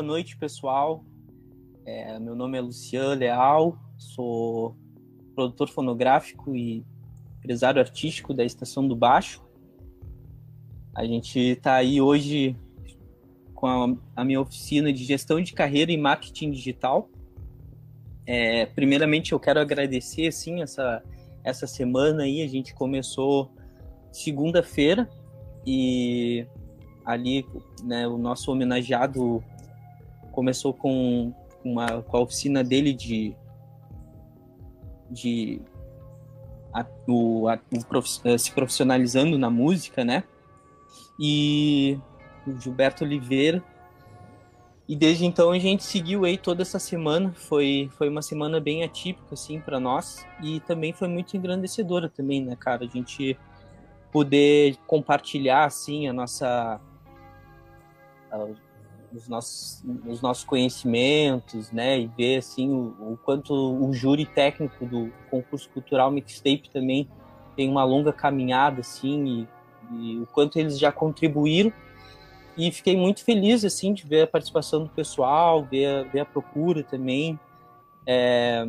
boa noite, pessoal. É, meu nome é Luciano Leal, sou produtor fonográfico e empresário artístico da Estação do Baixo. A gente está aí hoje com a, a, minha oficina de gestão de carreira e marketing digital. É, primeiramente, eu quero agradecer assim essa essa semana aí. A gente começou segunda-feira e ali né, o nosso homenageado começou com uma com a oficina dele de de a, o, a, o prof, eh, se profissionalizando na música, né? E o Gilberto Oliveira. E desde então a gente seguiu aí toda essa semana. Foi, foi uma semana bem atípica, assim, para nós. E também foi muito engrandecedora também, né, cara? A gente poder compartilhar, assim, a nossa os nossos, os nossos conhecimentos, né, e ver assim o, o, quanto o júri técnico do concurso cultural mixtape também tem uma longa caminhada assim e, e, o quanto eles já contribuíram e fiquei muito feliz assim de ver a participação do pessoal, ver a, ver a procura também. É,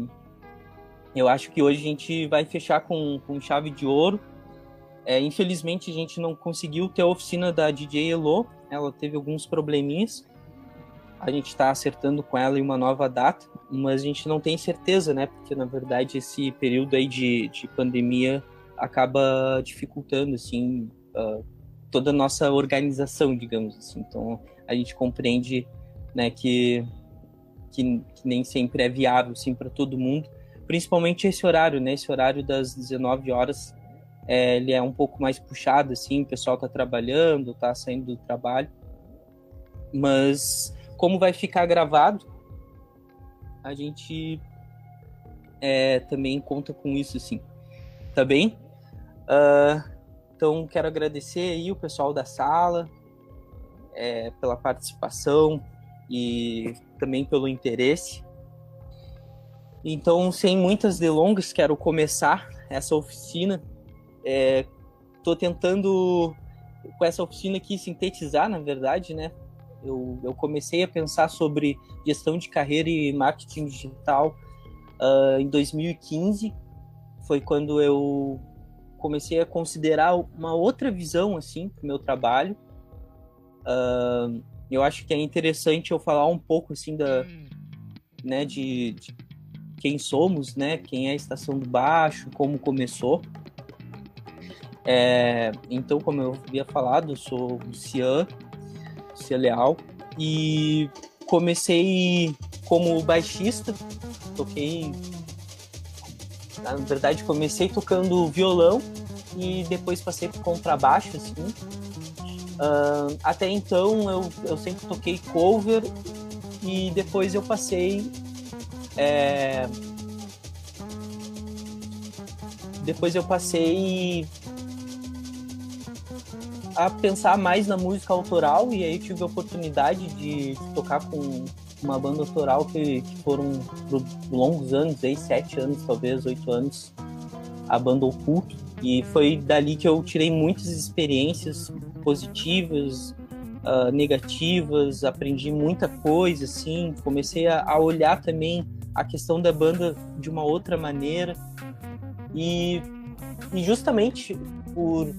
eu acho que hoje a gente vai fechar com, com chave de ouro. É, infelizmente a gente não conseguiu ter a oficina da DJ Elo, ela teve alguns probleminhas, a gente está acertando com ela em uma nova data, mas a gente não tem certeza, né? Porque na verdade esse período aí de, de pandemia acaba dificultando assim uh, toda a nossa organização, digamos assim. Então a gente compreende, né, que que, que nem sempre é viável assim para todo mundo, principalmente esse horário, né? Esse horário das 19 horas, é, ele é um pouco mais puxado assim, o pessoal está trabalhando, está saindo do trabalho, mas como vai ficar gravado, a gente é, também conta com isso, sim. Tá bem? Uh, então, quero agradecer aí o pessoal da sala é, pela participação e também pelo interesse. Então, sem muitas delongas, quero começar essa oficina. Estou é, tentando, com essa oficina aqui, sintetizar, na verdade, né? Eu, eu comecei a pensar sobre gestão de carreira e marketing digital uh, em 2015. Foi quando eu comecei a considerar uma outra visão assim para o meu trabalho. Uh, eu acho que é interessante eu falar um pouco assim da, né, de, de quem somos, né, quem é a Estação do Baixo, como começou. É, então, como eu havia falado, eu sou o Cian, ser leal. E comecei como baixista, toquei. Na verdade, comecei tocando violão e depois passei por contrabaixo, assim. Uh, até então eu, eu sempre toquei cover e depois eu passei. É... Depois eu passei a pensar mais na música autoral e aí tive a oportunidade de tocar com uma banda autoral que, que foram por longos anos, aí, sete anos, talvez, oito anos, a banda Oculto. E foi dali que eu tirei muitas experiências positivas, uh, negativas, aprendi muita coisa, assim, comecei a, a olhar também a questão da banda de uma outra maneira. E, e justamente por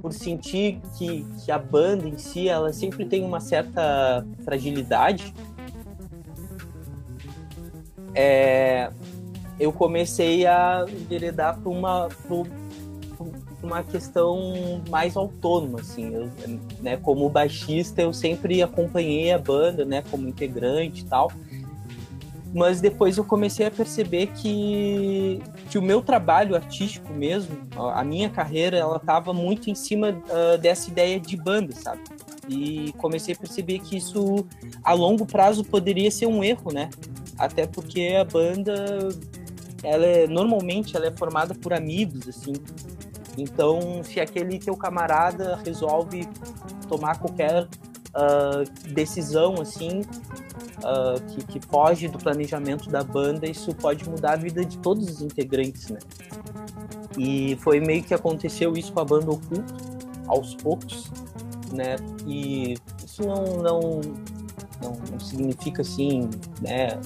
por sentir que, que a banda em si ela sempre tem uma certa fragilidade, é, eu comecei a enveredar para uma, uma questão mais autônoma, assim, eu, né, como baixista eu sempre acompanhei a banda, né, como integrante e tal, mas depois eu comecei a perceber que, que o meu trabalho artístico mesmo, a minha carreira, ela estava muito em cima uh, dessa ideia de banda, sabe? E comecei a perceber que isso a longo prazo poderia ser um erro, né? Até porque a banda, ela é, normalmente ela é formada por amigos, assim. Então, se aquele teu camarada resolve tomar qualquer uh, decisão, assim, uh, que, que, foge do planejamento da banda, isso pode mudar a vida de todos os integrantes, né? E foi meio que aconteceu isso com a banda Oculto, aos poucos, né? E isso não, não, não, não significa assim, né?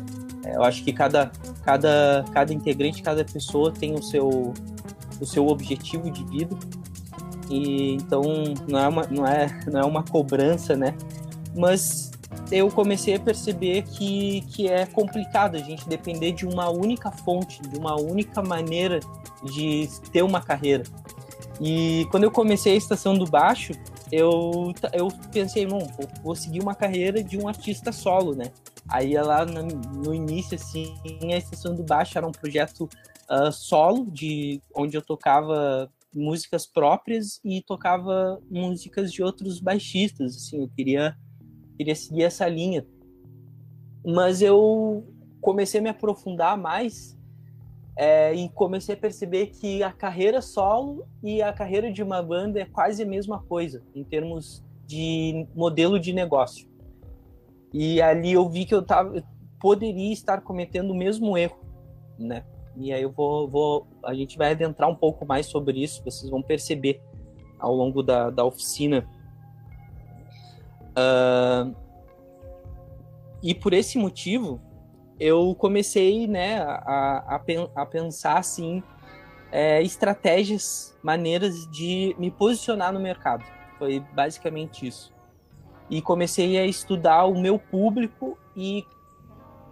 É, eu acho que cada, cada, cada integrante, cada pessoa tem o seu, o seu objetivo de vida e então não é uma, não é, não é uma cobrança, né? Mas eu comecei a perceber que, que é complicado a gente depender de uma única fonte, de uma única maneira de ter uma carreira. E quando eu comecei a Estação do Baixo, eu, eu pensei, bom, vou seguir uma carreira de um artista solo, né? Aí lá no, no início, assim, a Estação do Baixo era um projeto uh, solo, de onde eu tocava músicas próprias e tocava músicas de outros baixistas, assim, eu queria queria seguir essa linha. Mas eu comecei a me aprofundar mais é, e comecei a perceber que a carreira solo e a carreira de uma banda é quase a mesma coisa em termos de modelo de negócio. E ali eu vi que eu tava, poderia estar cometendo o mesmo erro, né? E aí eu vou, vou, a gente vai adentrar um pouco mais sobre isso, vocês vão perceber ao longo da, da oficina. E por esse motivo, eu comecei né, a, a, a pensar assim, é, estratégias, maneiras de me posicionar no mercado. Foi basicamente isso. E comecei a estudar o meu público e,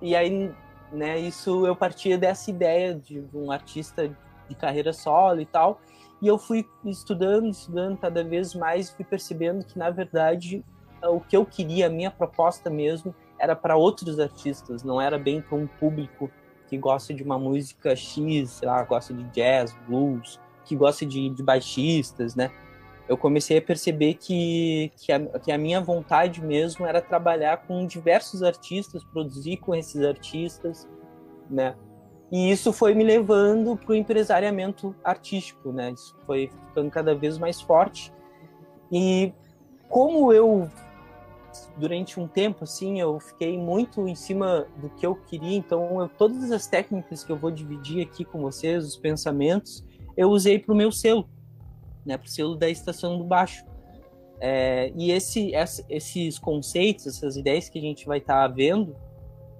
e aí, né, isso eu partia dessa ideia de um artista de carreira solo e tal. E eu fui estudando, estudando cada vez mais, fui percebendo que, na verdade, o que eu queria, a minha proposta mesmo, era para outros artistas, não era bem para um público que gosta de uma música X, sei lá, gosta de jazz, blues, que gosta de, de baixistas, né? Eu comecei a perceber que, que a, que, a, minha vontade mesmo era trabalhar com diversos artistas, produzir com esses artistas, né? E isso foi me levando para o empresariamento artístico, né? Isso foi ficando cada vez mais forte. E como eu durante um tempo, assim, eu fiquei muito em cima do que eu queria. Então, eu, todas as técnicas que eu vou dividir aqui com vocês, os pensamentos, eu usei para o meu selo, né, para o selo da Estação do Baixo. É, e esse, esses conceitos, essas ideias que a gente vai estar tá vendo,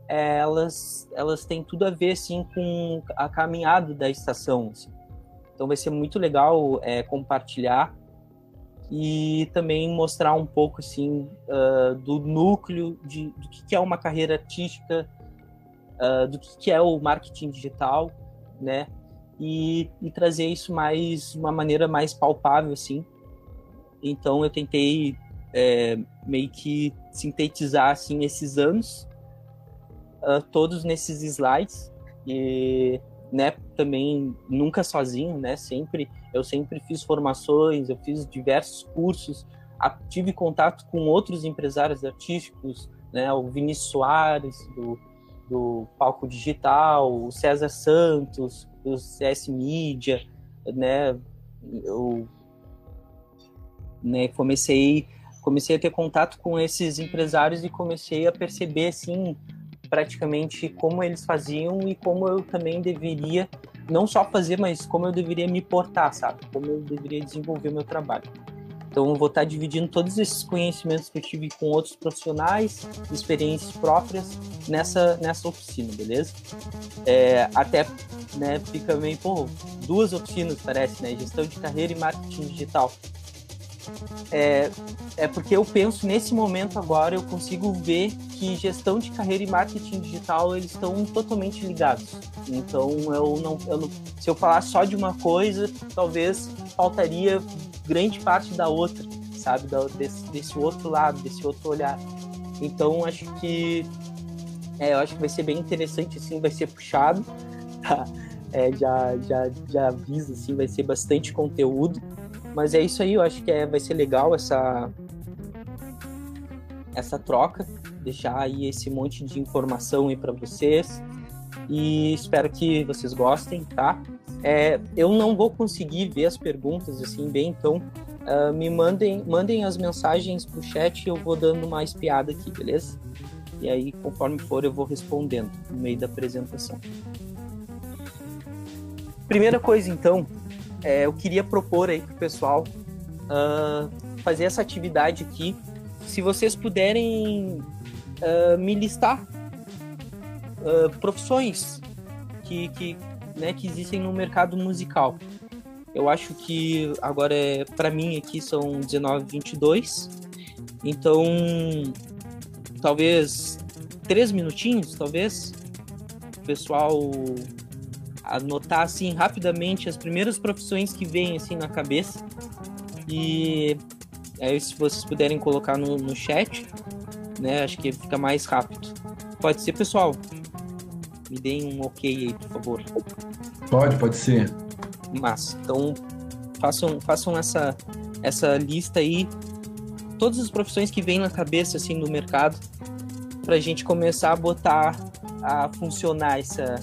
é, elas, elas têm tudo a ver, assim, com a caminhada da estação. Assim. Então, vai ser muito legal é, compartilhar e também mostrar um pouco assim uh, do núcleo de, do que é uma carreira artística, uh, do que é o marketing digital, né? E, e trazer isso mais de uma maneira mais palpável, assim. Então eu tentei é, meio que sintetizar assim esses anos uh, todos nesses slides e né também nunca sozinho né sempre eu sempre fiz formações, eu fiz diversos cursos, tive contato com outros empresários artísticos, né, o Vinícius Soares, do, do Palco Digital, o César Santos, do CS Media, né, eu né, comecei comecei a ter contato com esses empresários e comecei a perceber assim praticamente como eles faziam e como eu também deveria não só fazer, mas como eu deveria me portar, sabe? Como eu deveria desenvolver meu trabalho. Então, eu vou estar dividindo todos esses conhecimentos que eu tive com outros profissionais, experiências próprias nessa, nessa oficina, beleza? É, até né, fica meio, pô, duas oficinas parece, né? Gestão de carreira e marketing digital. É, é porque eu penso nesse momento agora, eu consigo ver que gestão de carreira e marketing digital eles estão totalmente ligados. Então eu não, eu não, se eu falar só de uma coisa, talvez faltaria grande parte da outra, sabe, da, desse, desse outro lado, desse outro olhar. Então acho que é, eu acho que vai ser bem interessante, assim, vai ser puxado. Tá? É, já, já, já aviso, assim, vai ser bastante conteúdo. Mas é isso aí, eu acho que é, vai ser legal essa, essa troca, deixar aí esse monte de informação aí para vocês e espero que vocês gostem, tá? É, eu não vou conseguir ver as perguntas assim bem, então uh, me mandem, mandem as mensagens pro chat e eu vou dando uma espiada aqui, beleza? E aí, conforme for, eu vou respondendo no meio da apresentação. Primeira coisa, então, é, eu queria propor aí pro pessoal uh, fazer essa atividade aqui. Se vocês puderem uh, me listar uh, profissões que, que, né, que existem no mercado musical. Eu acho que agora é para mim aqui são 19 22. Então, talvez três minutinhos, talvez, o pessoal anotar assim rapidamente as primeiras profissões que vêm assim na cabeça e aí se vocês puderem colocar no, no chat, né? Acho que fica mais rápido. Pode ser, pessoal? Me deem um ok aí, por favor. Pode, pode ser. Mas, então, façam, façam essa, essa lista aí, todas as profissões que vêm na cabeça, assim, no mercado, para a gente começar a botar, a funcionar essa,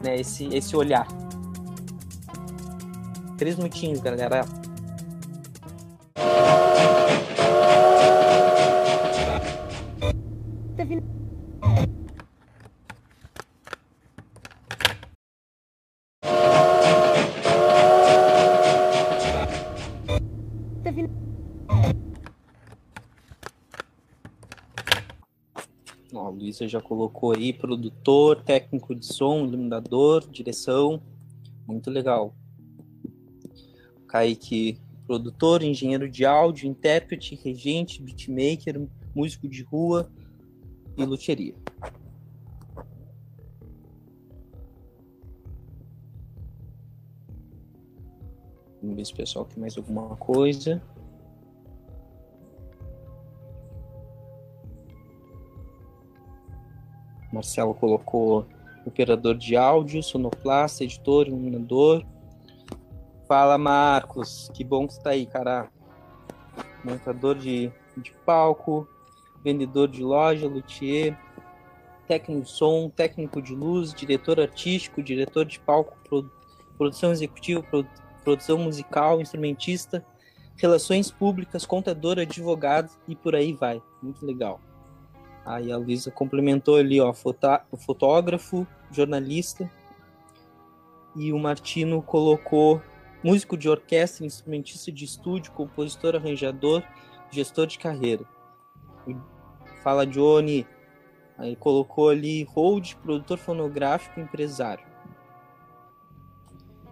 né, esse, esse olhar. Três minutinhos, galera. Luísa já colocou aí produtor, técnico de som, iluminador, direção. Muito legal. Kaique, produtor, engenheiro de áudio, intérprete, regente, beatmaker, músico de rua e luteria. Vamos ver se o pessoal tem mais alguma coisa. Marcelo colocou operador de áudio, sonoplasta, editor, iluminador. Fala, Marcos. Que bom que está aí, cara. Montador de, de palco, vendedor de loja, luthier, técnico de som, técnico de luz, diretor artístico, diretor de palco, produção executiva, produção musical, instrumentista, relações públicas, contador, advogado e por aí vai. Muito legal. Aí a Luísa complementou ali, ó, fotógrafo, jornalista. E o Martino colocou músico de orquestra, instrumentista de estúdio, compositor, arranjador, gestor de carreira. E fala Johnny, aí colocou ali hold, produtor fonográfico, empresário.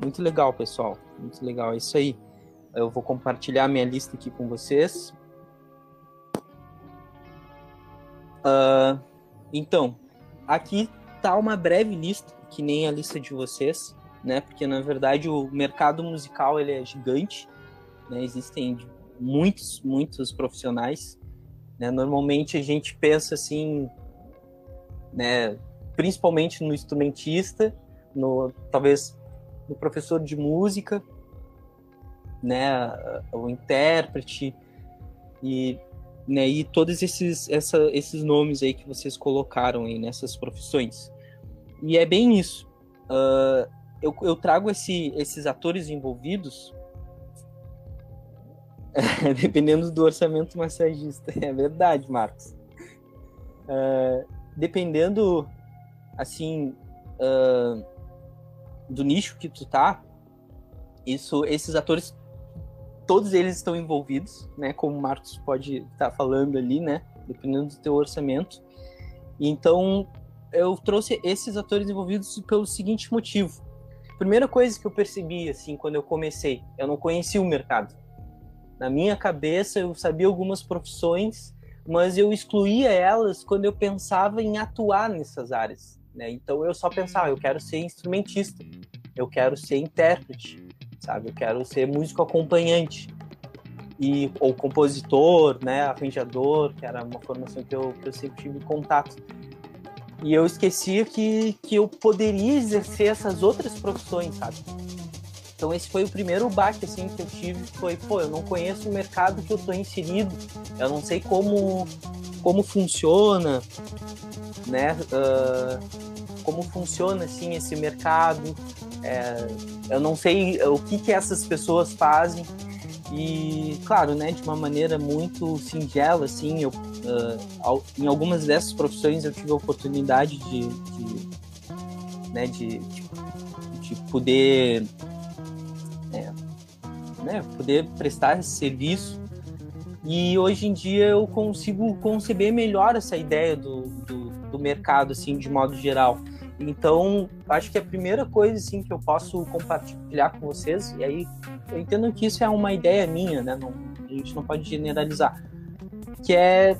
Muito legal, pessoal. Muito legal, é isso aí. Eu vou compartilhar minha lista aqui com vocês. Uh, então, aqui tá uma breve lista, que nem a lista de vocês, né? Porque na verdade o mercado musical ele é gigante, né? Existem muitos, muitos profissionais. Né? Normalmente a gente pensa assim, né? Principalmente no instrumentista, no talvez no professor de música, né? O intérprete e né? E todos esses, essa, esses nomes aí que vocês colocaram aí nessas profissões. E é bem isso. Uh, eu, eu trago esse, esses atores envolvidos dependendo do orçamento massagista. É verdade, Marcos. Uh, dependendo, assim, uh, do nicho que tu tá, isso, esses atores todos eles estão envolvidos, né? Como o Marcos pode estar tá falando ali, né? Dependendo do teu orçamento. Então, eu trouxe esses atores envolvidos pelo seguinte motivo. Primeira coisa que eu percebi, assim, quando eu comecei, eu não conhecia o mercado. Na minha cabeça, eu sabia algumas profissões, mas eu excluía elas quando eu pensava em atuar nessas áreas. Né? Então, eu só pensava, eu quero ser instrumentista, eu quero ser intérprete, sabe? Eu quero ser músico acompanhante e ou compositor, né, arranjador, que era uma formação que eu, que eu sempre tive contato. E eu esquecia que, que eu poderia exercer essas outras profissões, sabe? Então esse foi o primeiro baque assim que eu tive, foi, pô, eu não conheço o mercado que eu tô inserido, eu não sei como como funciona, né? Uh, como funciona assim esse mercado. É, eu não sei o que, que essas pessoas fazem e claro, né, de uma maneira muito singela, assim, eu, uh, em algumas dessas profissões eu tive a oportunidade de, de né, de, de, de poder, é, né, poder prestar esse serviço E hoje em dia eu consigo conceber melhor essa ideia do, do, do mercado, assim, de modo geral. Então, acho que a primeira coisa assim que eu posso compartilhar com vocês, e aí eu entendo que isso é uma ideia minha, né? Não, a gente não pode generalizar, que é,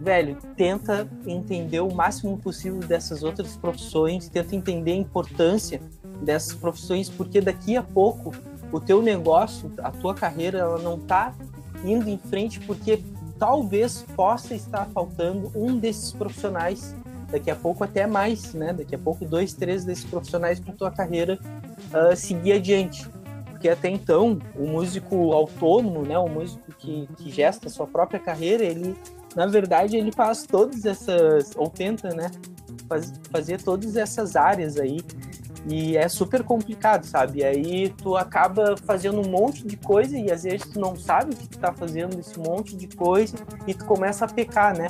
velho, tenta entender o máximo possível dessas outras profissões, tenta entender a importância dessas profissões, porque daqui a pouco o teu negócio, a tua carreira, ela não tá indo em frente porque talvez possa estar faltando um desses profissionais daqui a pouco até mais, né? Daqui a pouco dois, três desses profissionais para tua carreira uh, seguir adiante. Porque até então, o músico autônomo, né? O músico que, que gesta a sua própria carreira, ele, na verdade, ele faz todas essas, ou tenta, né? Faz, fazer todas essas áreas aí. E é super complicado, sabe? Aí tu acaba fazendo um monte de coisa e às vezes tu não sabe o que tu tá fazendo esse monte de coisa e tu começa a pecar, né?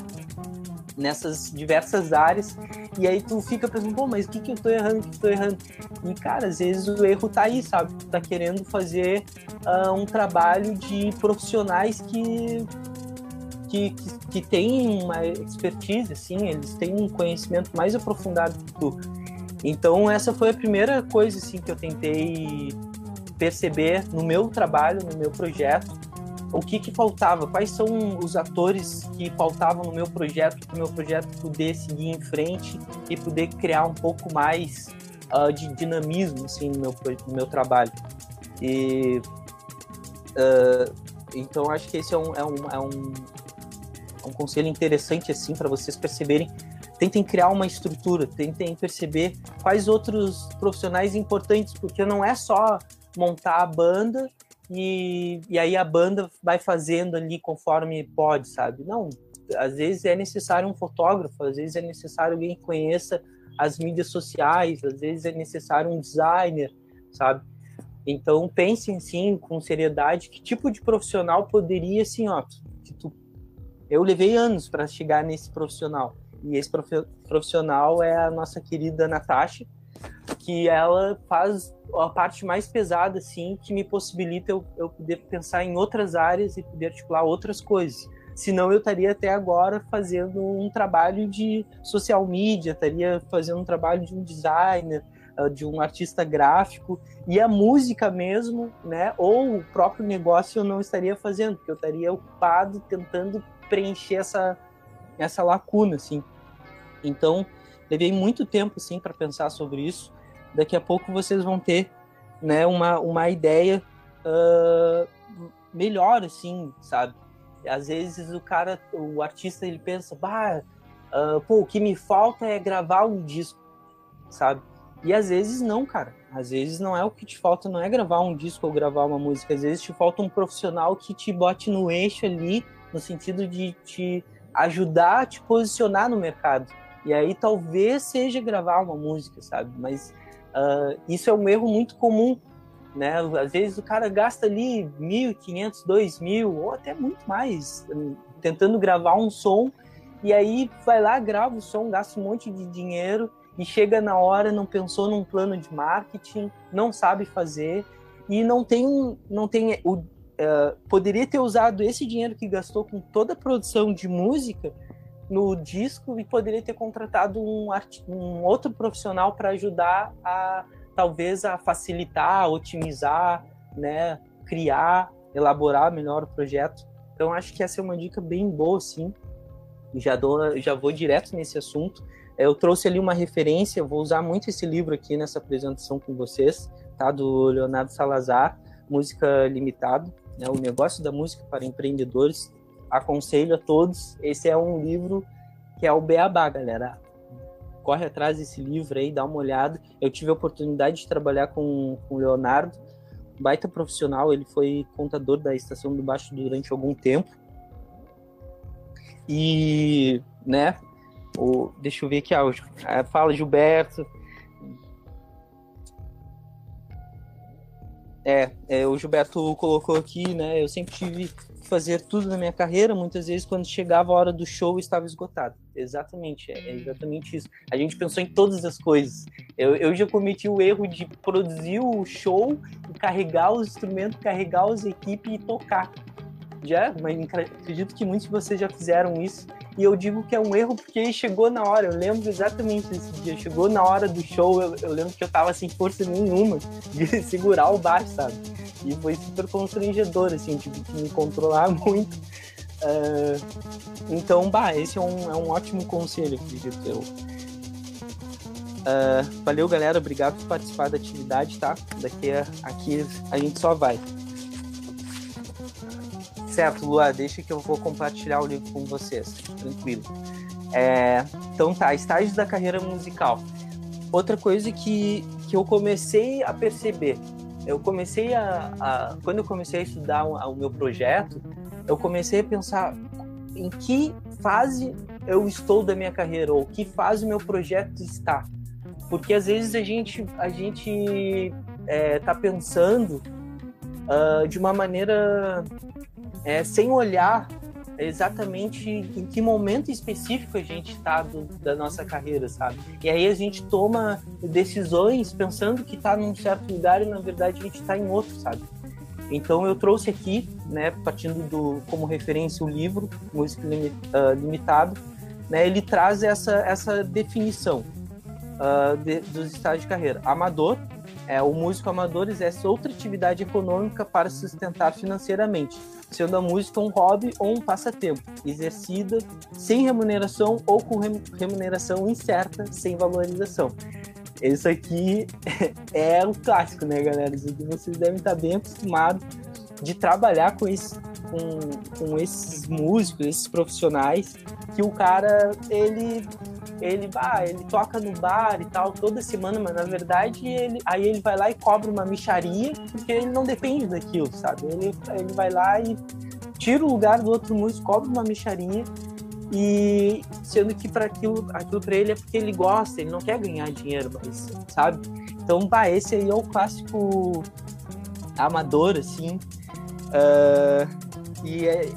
Nessas diversas áreas, e aí tu fica pensando, pô, mas o que, que eu tô errando, o que, que eu tô errando? E, cara, às vezes o erro tá aí, sabe? Tu tá querendo fazer uh, um trabalho de profissionais que, que, que, que têm uma expertise, assim, eles têm um conhecimento mais aprofundado que tu. Então, essa foi a primeira coisa, assim, que eu tentei perceber no meu trabalho, no meu projeto, o que, que faltava, quais são os atores que faltavam no meu projeto, para o meu projeto poder seguir em frente e poder criar um pouco mais uh, de dinamismo assim, no, meu, no meu trabalho. E, uh, então, acho que esse é um, é um, é um, é um conselho interessante assim para vocês perceberem tentem criar uma estrutura, tentem perceber quais outros profissionais importantes, porque não é só montar a banda e, e aí a banda vai fazendo ali conforme pode, sabe? Não, às vezes é necessário um fotógrafo, às vezes é necessário alguém que conheça as mídias sociais, às vezes é necessário um designer, sabe? Então pensem sim com seriedade que tipo de profissional poderia assim, ó, tu... eu levei anos para chegar nesse profissional e esse profissional é a nossa querida Natasha, que ela faz a parte mais pesada, assim, que me possibilita eu, eu poder pensar em outras áreas e poder articular outras coisas. Senão eu estaria até agora fazendo um trabalho de social media, estaria fazendo um trabalho de um designer, ah, de um artista gráfico, e a música mesmo, né, ou o próprio negócio eu não estaria fazendo, porque eu estaria ocupado tentando preencher essa, essa lacuna, assim. Então, levei muito tempo, assim, para pensar sobre isso, daqui a pouco vocês vão ter né, uma, uma ideia uh, melhor, assim, sabe? Às vezes o cara, o artista, ele pensa, bah, uh, pô, o que me falta é gravar um disco, sabe? E às vezes não, cara. Às vezes não é o que te falta, não é gravar um disco ou gravar uma música. Às vezes te falta um profissional que te bote no eixo ali, no sentido de te ajudar a te posicionar no mercado. E aí talvez seja gravar uma música, sabe? Mas Uh, isso é um erro muito comum, né? Às vezes o cara gasta ali 1.500, 2.000 ou até muito mais tentando gravar um som e aí vai lá, grava o som, gasta um monte de dinheiro e chega na hora, não pensou num plano de marketing, não sabe fazer e não tem, não tem o, uh, poderia ter usado esse dinheiro que gastou com toda a produção de música no disco e poderia ter contratado um, um outro profissional para ajudar a talvez a facilitar, otimizar, né, criar, elaborar melhor o projeto. Então acho que essa é uma dica bem boa, sim. Já dou, já vou direto nesse assunto. Eu trouxe ali uma referência, vou usar muito esse livro aqui nessa apresentação com vocês, tá? Do Leonardo Salazar, Música Limitado, né? O negócio da música para empreendedores aconselho a todos. Esse é um livro que é o Beabá, galera. Corre atrás desse livro aí, dá uma olhada. Eu tive a oportunidade de trabalhar com, com o Leonardo, baita profissional. Ele foi contador da Estação do Baixo durante algum tempo. E, né, o, deixa eu ver aqui, ah, fala Gilberto. É, é, o Gilberto colocou aqui, né? Eu sempre tive fazer tudo na minha carreira, muitas vezes quando chegava a hora do show estava esgotado. Exatamente, é, é exatamente isso. A gente pensou em todas as coisas. Eu, eu já cometi o erro de produzir o show, carregar os instrumentos, carregar as equipes e tocar. já, mas acredito que muitos de vocês já fizeram isso. E eu digo que é um erro porque chegou na hora. Eu lembro exatamente desse dia. Chegou na hora do show, eu, eu lembro que eu tava sem força nenhuma de segurar o baixo, sabe? E foi super constrangedor, assim, tive que me controlar muito. Uh, então, bah, esse é um, é um ótimo conselho, acredito eu. Uh, valeu, galera. Obrigado por participar da atividade, tá? Daqui a, aqui a gente só vai. Certo, Lua, deixa que eu vou compartilhar o livro com vocês. Tranquilo. É, então tá, estágios da carreira musical. Outra coisa que, que eu comecei a perceber, eu comecei a, a quando eu comecei a estudar o, meu projeto, eu comecei a pensar em que fase eu estou da minha carreira ou que fase o meu projeto está porque às vezes a gente a gente é, tá pensando uh, de uma maneira é, sem olhar exatamente em que momento específico a gente está da nossa carreira, sabe? E aí a gente toma decisões pensando que está num certo lugar e na verdade a gente está em outro, sabe? Então eu trouxe aqui, né, partindo do como referência o livro Música ah, Limitado, né, ele traz essa essa definição uh, de, dos estágios de carreira. Amador, é, o músico amador exerce outra atividade econômica para sustentar financeiramente, sendo a música um hobby ou um passatempo, exercida sem remuneração ou com remuneração incerta, sem valorização. Isso aqui é um clássico, né, galera? Isso aqui vocês devem estar bem acostumados de trabalhar com, esse, com, com esses músicos, esses profissionais, que o cara, ele ele, ah, ele toca no bar e tal toda semana, mas na verdade ele, aí ele vai lá e cobra uma micharia, porque ele não depende daquilo, sabe? Ele, ele vai lá e tira o lugar do outro músico, cobra uma micharia e sendo que para aquilo, aquilo para ele é porque ele gosta, ele não quer ganhar dinheiro, mas sabe? Então, bah, esse aí é o clássico amador, assim. Uh, e é,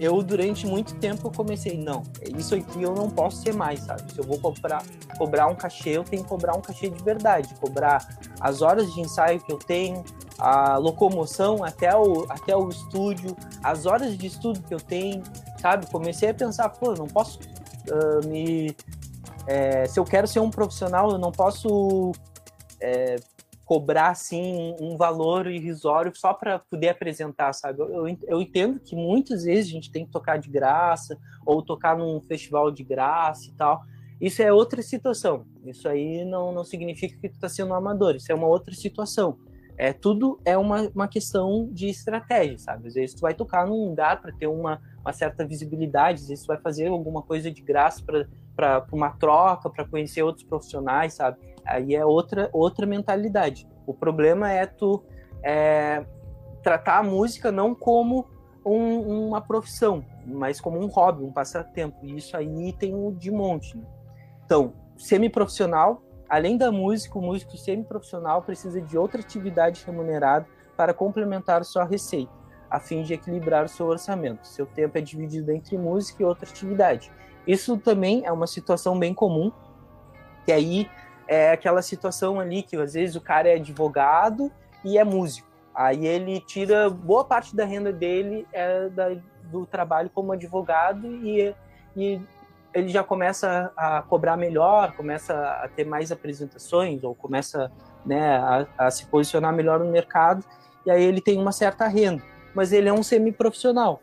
eu durante muito tempo comecei, não, isso aqui eu não posso ser mais, sabe? Se eu vou cobrar, cobrar um cachê, eu tenho que cobrar um cachê de verdade, cobrar as horas de ensaio que eu tenho, a locomoção até o, até o estúdio, as horas de estudo que eu tenho, sabe? Comecei a pensar, pô, eu não posso uh, me. É, se eu quero ser um profissional, eu não posso é, cobrar assim um valor irrisório só para poder apresentar, sabe? Eu, eu entendo que muitas vezes a gente tem que tocar de graça ou tocar num festival de graça e tal. Isso é outra situação. Isso aí não, não significa que tu está sendo um amador. Isso é uma outra situação. É tudo é uma, uma questão de estratégia, sabe? Às vezes tu vai tocar num lugar para ter uma, uma certa visibilidade, às vezes tu vai fazer alguma coisa de graça para uma troca, para conhecer outros profissionais, sabe? Aí é outra, outra mentalidade. O problema é tu é, tratar a música não como um, uma profissão, mas como um hobby, um passatempo. E isso aí tem um de monte. Né? Então, semiprofissional, além da música, o músico semiprofissional precisa de outra atividade remunerada para complementar sua receita, a fim de equilibrar o seu orçamento. Seu tempo é dividido entre música e outra atividade. Isso também é uma situação bem comum, que aí é aquela situação ali que às vezes o cara é advogado e é músico. Aí ele tira boa parte da renda dele é da, do trabalho como advogado e, e ele já começa a cobrar melhor, começa a ter mais apresentações ou começa né, a, a se posicionar melhor no mercado e aí ele tem uma certa renda. Mas ele é um semi-profissional.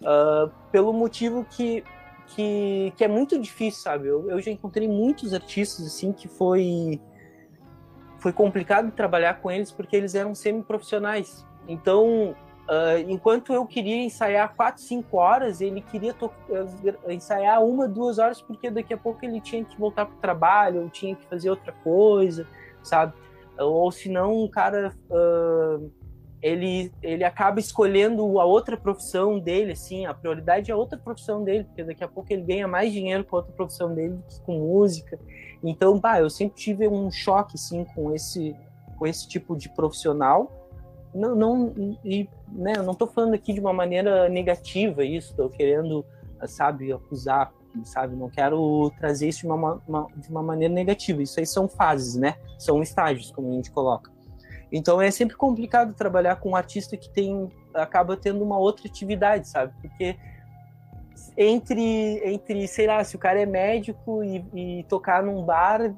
Uh, pelo motivo que que, que é muito difícil, sabe? Eu, eu já encontrei muitos artistas, assim, que foi, foi complicado trabalhar com eles porque eles eram semi-profissionais. Então, uh, enquanto eu queria ensaiar quatro, cinco horas, ele queria uh, ensaiar uma, duas horas, porque daqui a pouco ele tinha que voltar para o trabalho, ou tinha que fazer outra coisa, sabe? Ou senão o cara uh, ele, ele acaba escolhendo a outra profissão dele, assim, a prioridade é a outra profissão dele, porque daqui a pouco ele ganha mais dinheiro com a outra profissão dele do que com música. Então, bah, eu sempre tive um choque, assim, com esse, com esse tipo de profissional. Não, não, e, né, eu não tô falando aqui de uma maneira negativa isso, tô querendo, sabe, acusar, sabe, não quero trazer isso de uma, uma, de uma maneira negativa. Isso aí são fases, né, são estágios, como a gente coloca. Então é sempre complicado trabalhar com um artista que tem acaba tendo uma outra atividade, sabe? Porque entre, entre sei lá, se o cara é médico e, e tocar num bar,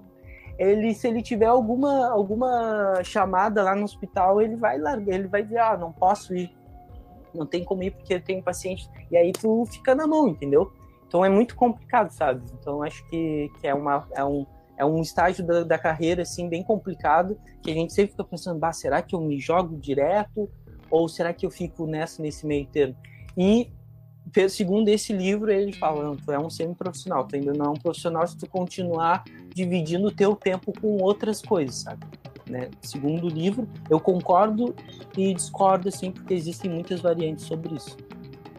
ele se ele tiver alguma alguma chamada lá no hospital, ele vai largar, ele vai dizer, ah, não posso ir, não tem como ir porque eu tenho paciente, e aí tu fica na mão, entendeu? Então é muito complicado, sabe? Então acho que, que é, uma, é, um, é um estágio da, da carreira, assim, bem complicado, que a gente sempre fica pensando, bah, será que eu me jogo direto? Ou será que eu fico nessa, nesse meio termo? E segundo esse livro, ele fala, tu é um semi-profissional, tu ainda não é um profissional se tu continuar dividindo o teu tempo com outras coisas, sabe? Né? Segundo o livro, eu concordo e discordo, assim, porque existem muitas variantes sobre isso.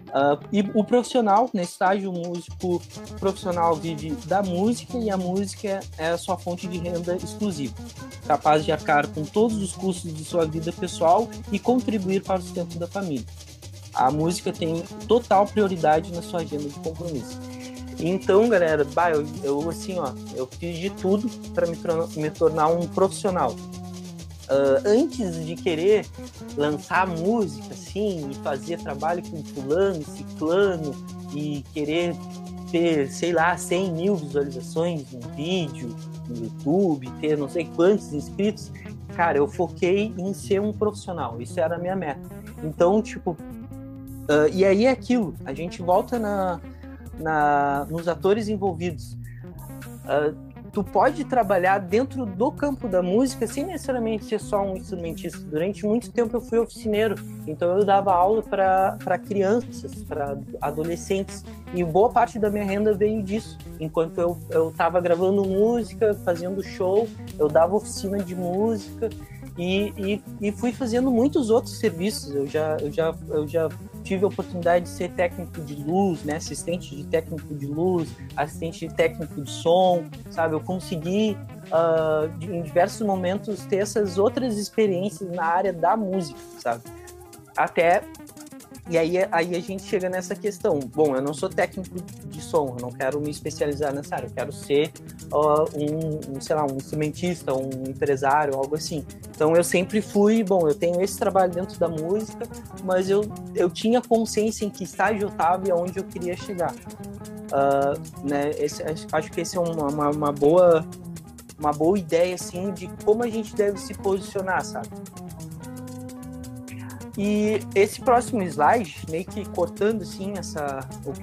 Uh, e o profissional, nesse estágio, o músico profissional vive da música e a música é a sua fonte de renda exclusiva, capaz de arcar com todos os custos de sua vida pessoal e contribuir para o sustento da família. A música tem total prioridade na sua agenda de compromisso. Então, galera, bah, eu, eu assim, ó, eu fiz de tudo para me, me tornar um profissional uh, antes de querer lançar música, assim, e fazer trabalho com fulano, ciclano, e querer ter, sei lá, 100 mil visualizações no vídeo, no YouTube, ter não sei quantos inscritos, cara, eu foquei em ser um profissional, isso era a minha meta. Então, tipo, uh, e aí é aquilo, a gente volta na, na, nos atores envolvidos. Uh, tu pode trabalhar dentro do campo da música sem necessariamente ser só um instrumentista. Durante muito tempo eu fui oficineiro, então eu dava aula para crianças, para adolescentes, e boa parte da minha renda veio disso. Enquanto eu estava gravando música, fazendo show, eu dava oficina de música e, e, e fui fazendo muitos outros serviços. Eu já, eu já, eu já tive a oportunidade de ser técnico de luz, né, assistente de técnico de luz, assistente de técnico de som, sabe? Eu consegui uh, em diversos momentos ter essas outras experiências na área da música, sabe? Até e aí, aí a gente chega nessa questão. Bom, eu não sou técnico de som, eu não quero me especializar nessa área, eu quero ser uh, um, um, sei lá, um instrumentista, um empresário, algo assim. Então eu sempre fui, bom, eu tenho esse trabalho dentro da música, mas eu, eu tinha consciência em que estágio eu estava e aonde eu queria chegar. Uh, né, esse, acho que esse é uma, uma, uma boa uma boa ideia assim de como a gente deve se posicionar, sabe? E esse próximo slide, meio que cortando assim essa,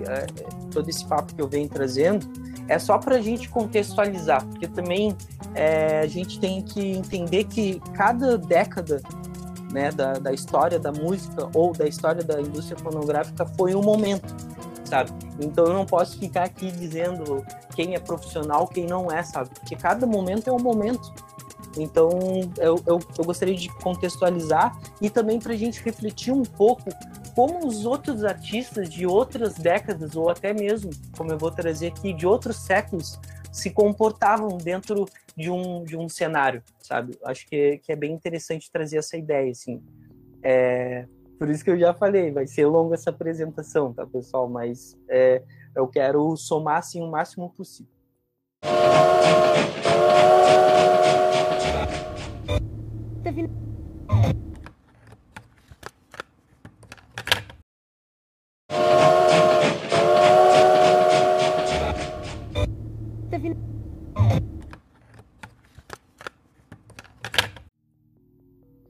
é, todo esse papo que eu venho trazendo, é só para a gente contextualizar, porque também é, a gente tem que entender que cada década né, da, da história da música ou da história da indústria fonográfica foi um momento, sabe? Então eu não posso ficar aqui dizendo quem é profissional, quem não é, sabe? Porque cada momento é um momento. Então, eu, eu, eu gostaria de contextualizar e também para a gente refletir um pouco como os outros artistas de outras décadas, ou até mesmo, como eu vou trazer aqui, de outros séculos, se comportavam dentro de um, de um cenário, sabe? Acho que, que é bem interessante trazer essa ideia, assim. É, por isso que eu já falei, vai ser longa essa apresentação, tá, pessoal? Mas é, eu quero somar, assim, o máximo possível.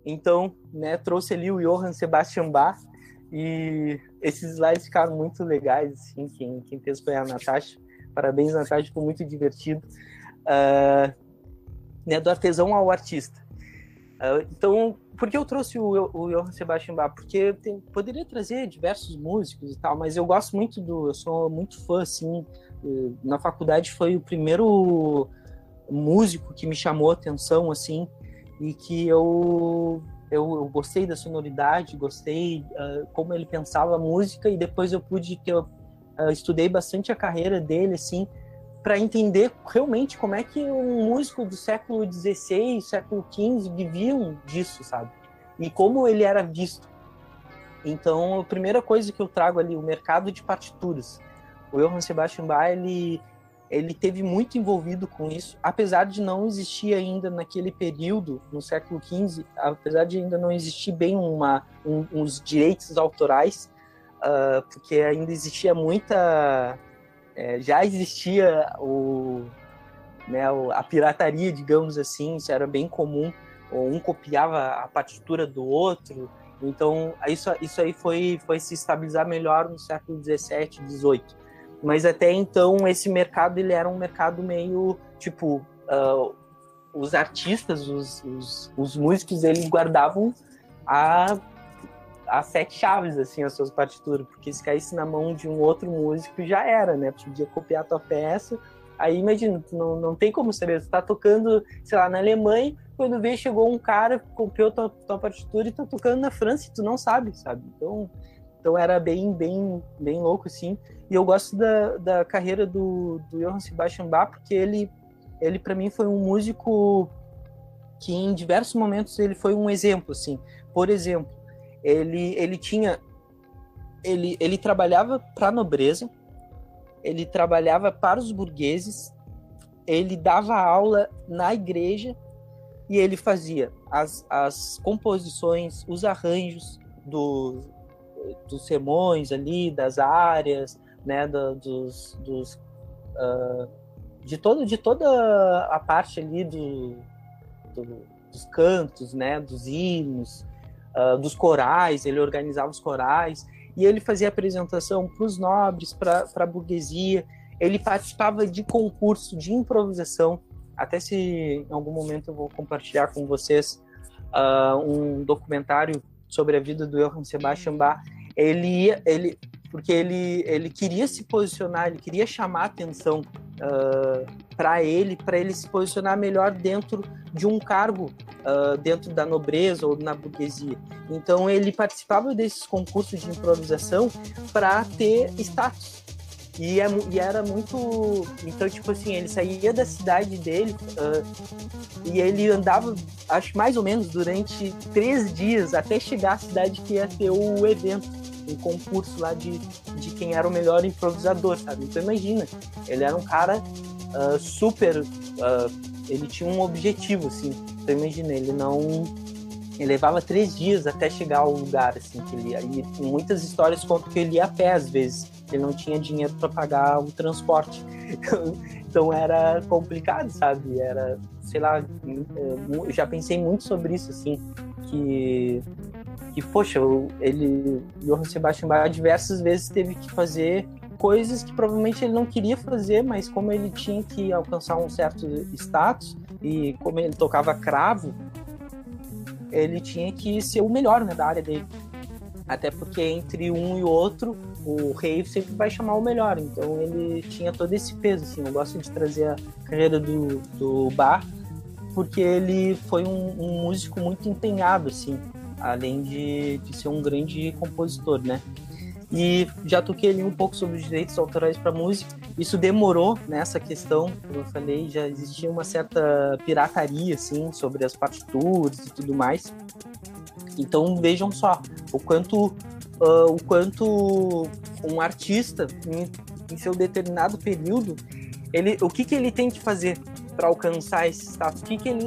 Então, né, trouxe ali o Johann Sebastian Bach e esses slides ficaram muito legais, assim, quem, quem fez foi a Natasha. Parabéns, Natasha, ficou muito divertido. Uh, né, do artesão ao artista. Uh, então, por que eu trouxe o, o Johann Sebastian Bach? Porque tem, poderia trazer diversos músicos e tal, mas eu gosto muito do. Eu sou muito fã, assim. Na faculdade foi o primeiro músico que me chamou a atenção, assim, e que eu, eu, eu gostei da sonoridade, gostei uh, como ele pensava a música, e depois eu pude que eu uh, estudei bastante a carreira dele, assim, para entender realmente como é que um músico do século XVI, século XV viviam disso, sabe? E como ele era visto. Então, a primeira coisa que eu trago ali, o mercado de partituras. O Johann Sebastian Bach, ele, ele teve muito envolvido com isso, apesar de não existir ainda naquele período, no século XV, apesar de ainda não existir bem uma, um, uns direitos autorais, uh, porque ainda existia muita, é, já existia o, né, a pirataria, digamos assim, isso era bem comum, um copiava a partitura do outro, então isso, isso aí foi, foi se estabilizar melhor no século XVII, XVIII mas até então esse mercado ele era um mercado meio tipo uh, os artistas, os, os, os, músicos, eles guardavam a, a sete chaves assim as suas partituras, porque se caísse na mão de um outro músico já era, né? Podia copiar a tua peça. Aí imagina, não, não tem como saber, você tá tocando, sei lá, na Alemanha, quando vê chegou um cara, copiou tua, tua partitura e tá tocando na França e tu não sabe, sabe? Então, então era bem, bem, bem louco, assim. E eu gosto da, da carreira do, do Johann Sebastian Bach, porque ele, ele para mim, foi um músico que em diversos momentos ele foi um exemplo, assim. Por exemplo, ele, ele tinha... Ele, ele trabalhava para a nobreza, ele trabalhava para os burgueses, ele dava aula na igreja e ele fazia as, as composições, os arranjos do, dos sermões ali, das áreas, né, do, dos, dos uh, de todo de toda a parte ali do, do dos cantos, né, dos hinos, uh, dos corais, ele organizava os corais e ele fazia apresentação para os nobres, para a burguesia. Ele participava de concurso de improvisação. Até se em algum momento eu vou compartilhar com vocês uh, um documentário sobre a vida do Johann Sebastian Bach ele ele, porque ele, ele queria se posicionar, ele queria chamar atenção uh, para ele, para ele se posicionar melhor dentro de um cargo uh, dentro da nobreza ou na burguesia. Então ele participava desses concursos de improvisação para ter status. E, é, e, era muito. Então, tipo assim, ele saía da cidade dele uh, e ele andava, acho mais ou menos, durante três dias até chegar à cidade que ia ter o evento um concurso lá de, de quem era o melhor improvisador, sabe? Então imagina, ele era um cara uh, super. Uh, ele tinha um objetivo, assim. Então imagina, ele não. Ele levava três dias até chegar ao lugar, assim, que ele ia. E muitas histórias contam que ele ia a pé, às vezes. Ele não tinha dinheiro para pagar o transporte. então era complicado, sabe? Era, sei lá, eu já pensei muito sobre isso, assim, que que, poxa, ele, Johann Sebastian Bach diversas vezes teve que fazer coisas que provavelmente ele não queria fazer, mas como ele tinha que alcançar um certo status e como ele tocava cravo, ele tinha que ser o melhor né, da área dele. Até porque entre um e outro, o rei sempre vai chamar o melhor. Então ele tinha todo esse peso. Assim. Eu gosto de trazer a carreira do, do Bach, porque ele foi um, um músico muito empenhado, assim além de, de ser um grande compositor, né? E já toquei ali um pouco sobre os direitos autorais para música. Isso demorou nessa questão, como eu falei, já existia uma certa pirataria assim sobre as partituras e tudo mais. Então vejam só o quanto uh, o quanto um artista em, em seu determinado período ele o que que ele tem que fazer para alcançar esse status? Que que ele,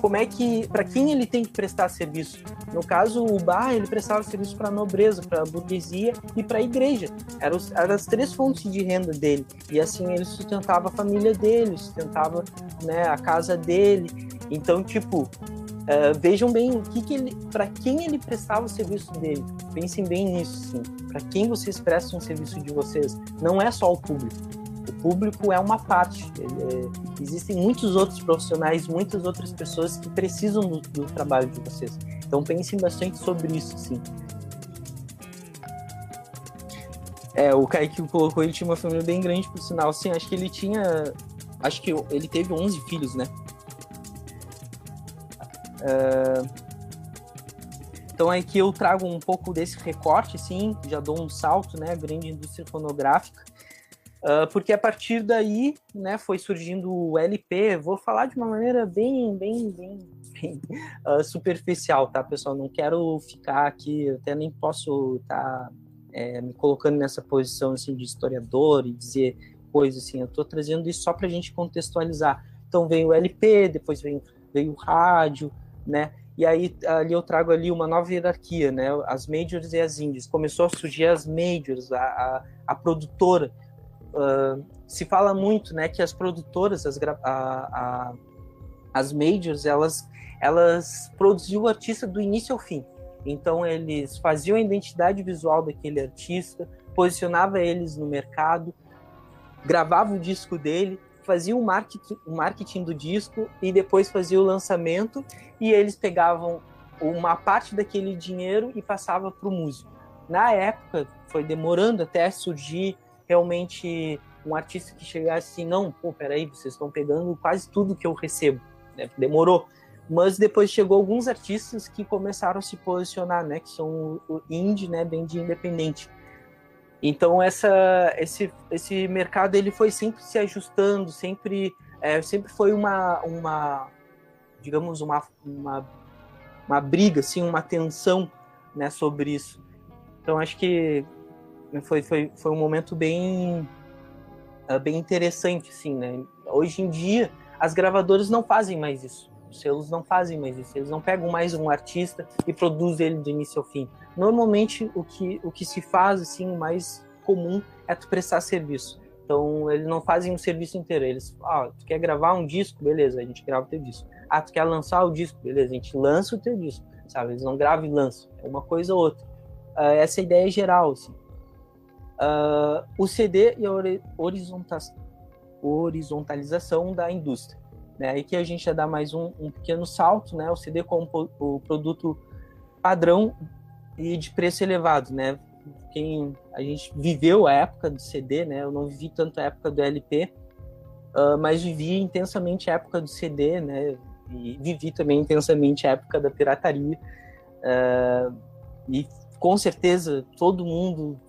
como é que, para quem ele tem que prestar serviço? No caso, o bar ele prestava serviço para a nobreza, para a burguesia e para a igreja. Eram, eram as três fontes de renda dele. E assim ele sustentava a família dele, sustentava né, a casa dele. Então, tipo, Uh, vejam bem o que, que ele, para quem ele prestava o serviço dele. Pensem bem nisso, sim. Para quem vocês prestam o serviço de vocês, não é só o público o público é uma parte. É, existem muitos outros profissionais, muitas outras pessoas que precisam do, do, trabalho de vocês. Então pensem bastante sobre isso, sim. É, o Kaique colocou, ele tinha uma família bem grande, por sinal. Sim, acho que ele tinha... Acho que ele teve 11 filhos, né? Uh, então aqui eu trago um pouco desse recorte, assim, já dou um salto, né? Grande indústria fonográfica. Uh, porque a partir daí, né, foi surgindo o LP. Vou falar de uma maneira bem, bem, bem, bem uh, superficial, tá, pessoal? Não quero ficar aqui, até nem posso estar tá, é, me colocando nessa posição assim de historiador e dizer coisa, assim. Eu estou trazendo isso só para a gente contextualizar. Então veio o LP, depois veio, veio o rádio, né? E aí ali eu trago ali uma nova hierarquia, né? As majors e as indies. Começou a surgir as majors, a, a, a produtora. Uh, se fala muito, né, que as produtoras, as, a, a, as majors, elas, elas produziam o artista do início ao fim. Então eles faziam a identidade visual daquele artista, posicionava eles no mercado, gravava o disco dele, fazia o marketing, o marketing do disco e depois fazia o lançamento e eles pegavam uma parte daquele dinheiro e passava para o músico. Na época, foi demorando até surgir realmente um artista que chegasse assim, não, pô, peraí, vocês estão pegando quase tudo que eu recebo. Né? Demorou. Mas depois chegou alguns artistas que começaram a se posicionar, né? Que são o indie, né? Bem de independente. Então essa, esse, esse mercado ele foi sempre se ajustando, sempre, é, sempre foi uma, uma digamos uma, uma, uma briga, assim, uma tensão, né, sobre isso. Então acho que foi, foi, foi um momento bem é, bem interessante, assim, né? Hoje em dia as gravadoras não fazem mais isso. Os selos não fazem mais isso. Eles não pegam mais um artista e produzem ele do início ao fim normalmente o que, o que se faz assim mais comum é tu prestar serviço. Então eles não fazem um serviço inteiro. Eles, ah, tu quer gravar um disco, beleza, a gente grava o teu disco. Ah, tu quer lançar o disco, beleza, a gente lança o teu disco, sabe? Eles não gravam e lançam, é uma coisa ou outra. Uh, essa é ideia geral, assim. Uh, o CD e a horizonta horizontalização da indústria. Né? Aí que a gente já dá mais um, um pequeno salto, né? O CD como o produto padrão e de preço elevado, né? Quem a gente viveu a época do CD, né? Eu não vivi tanto a época do LP, uh, mas vivi intensamente a época do CD, né? E vivi também intensamente a época da pirataria. Uh, e com certeza todo mundo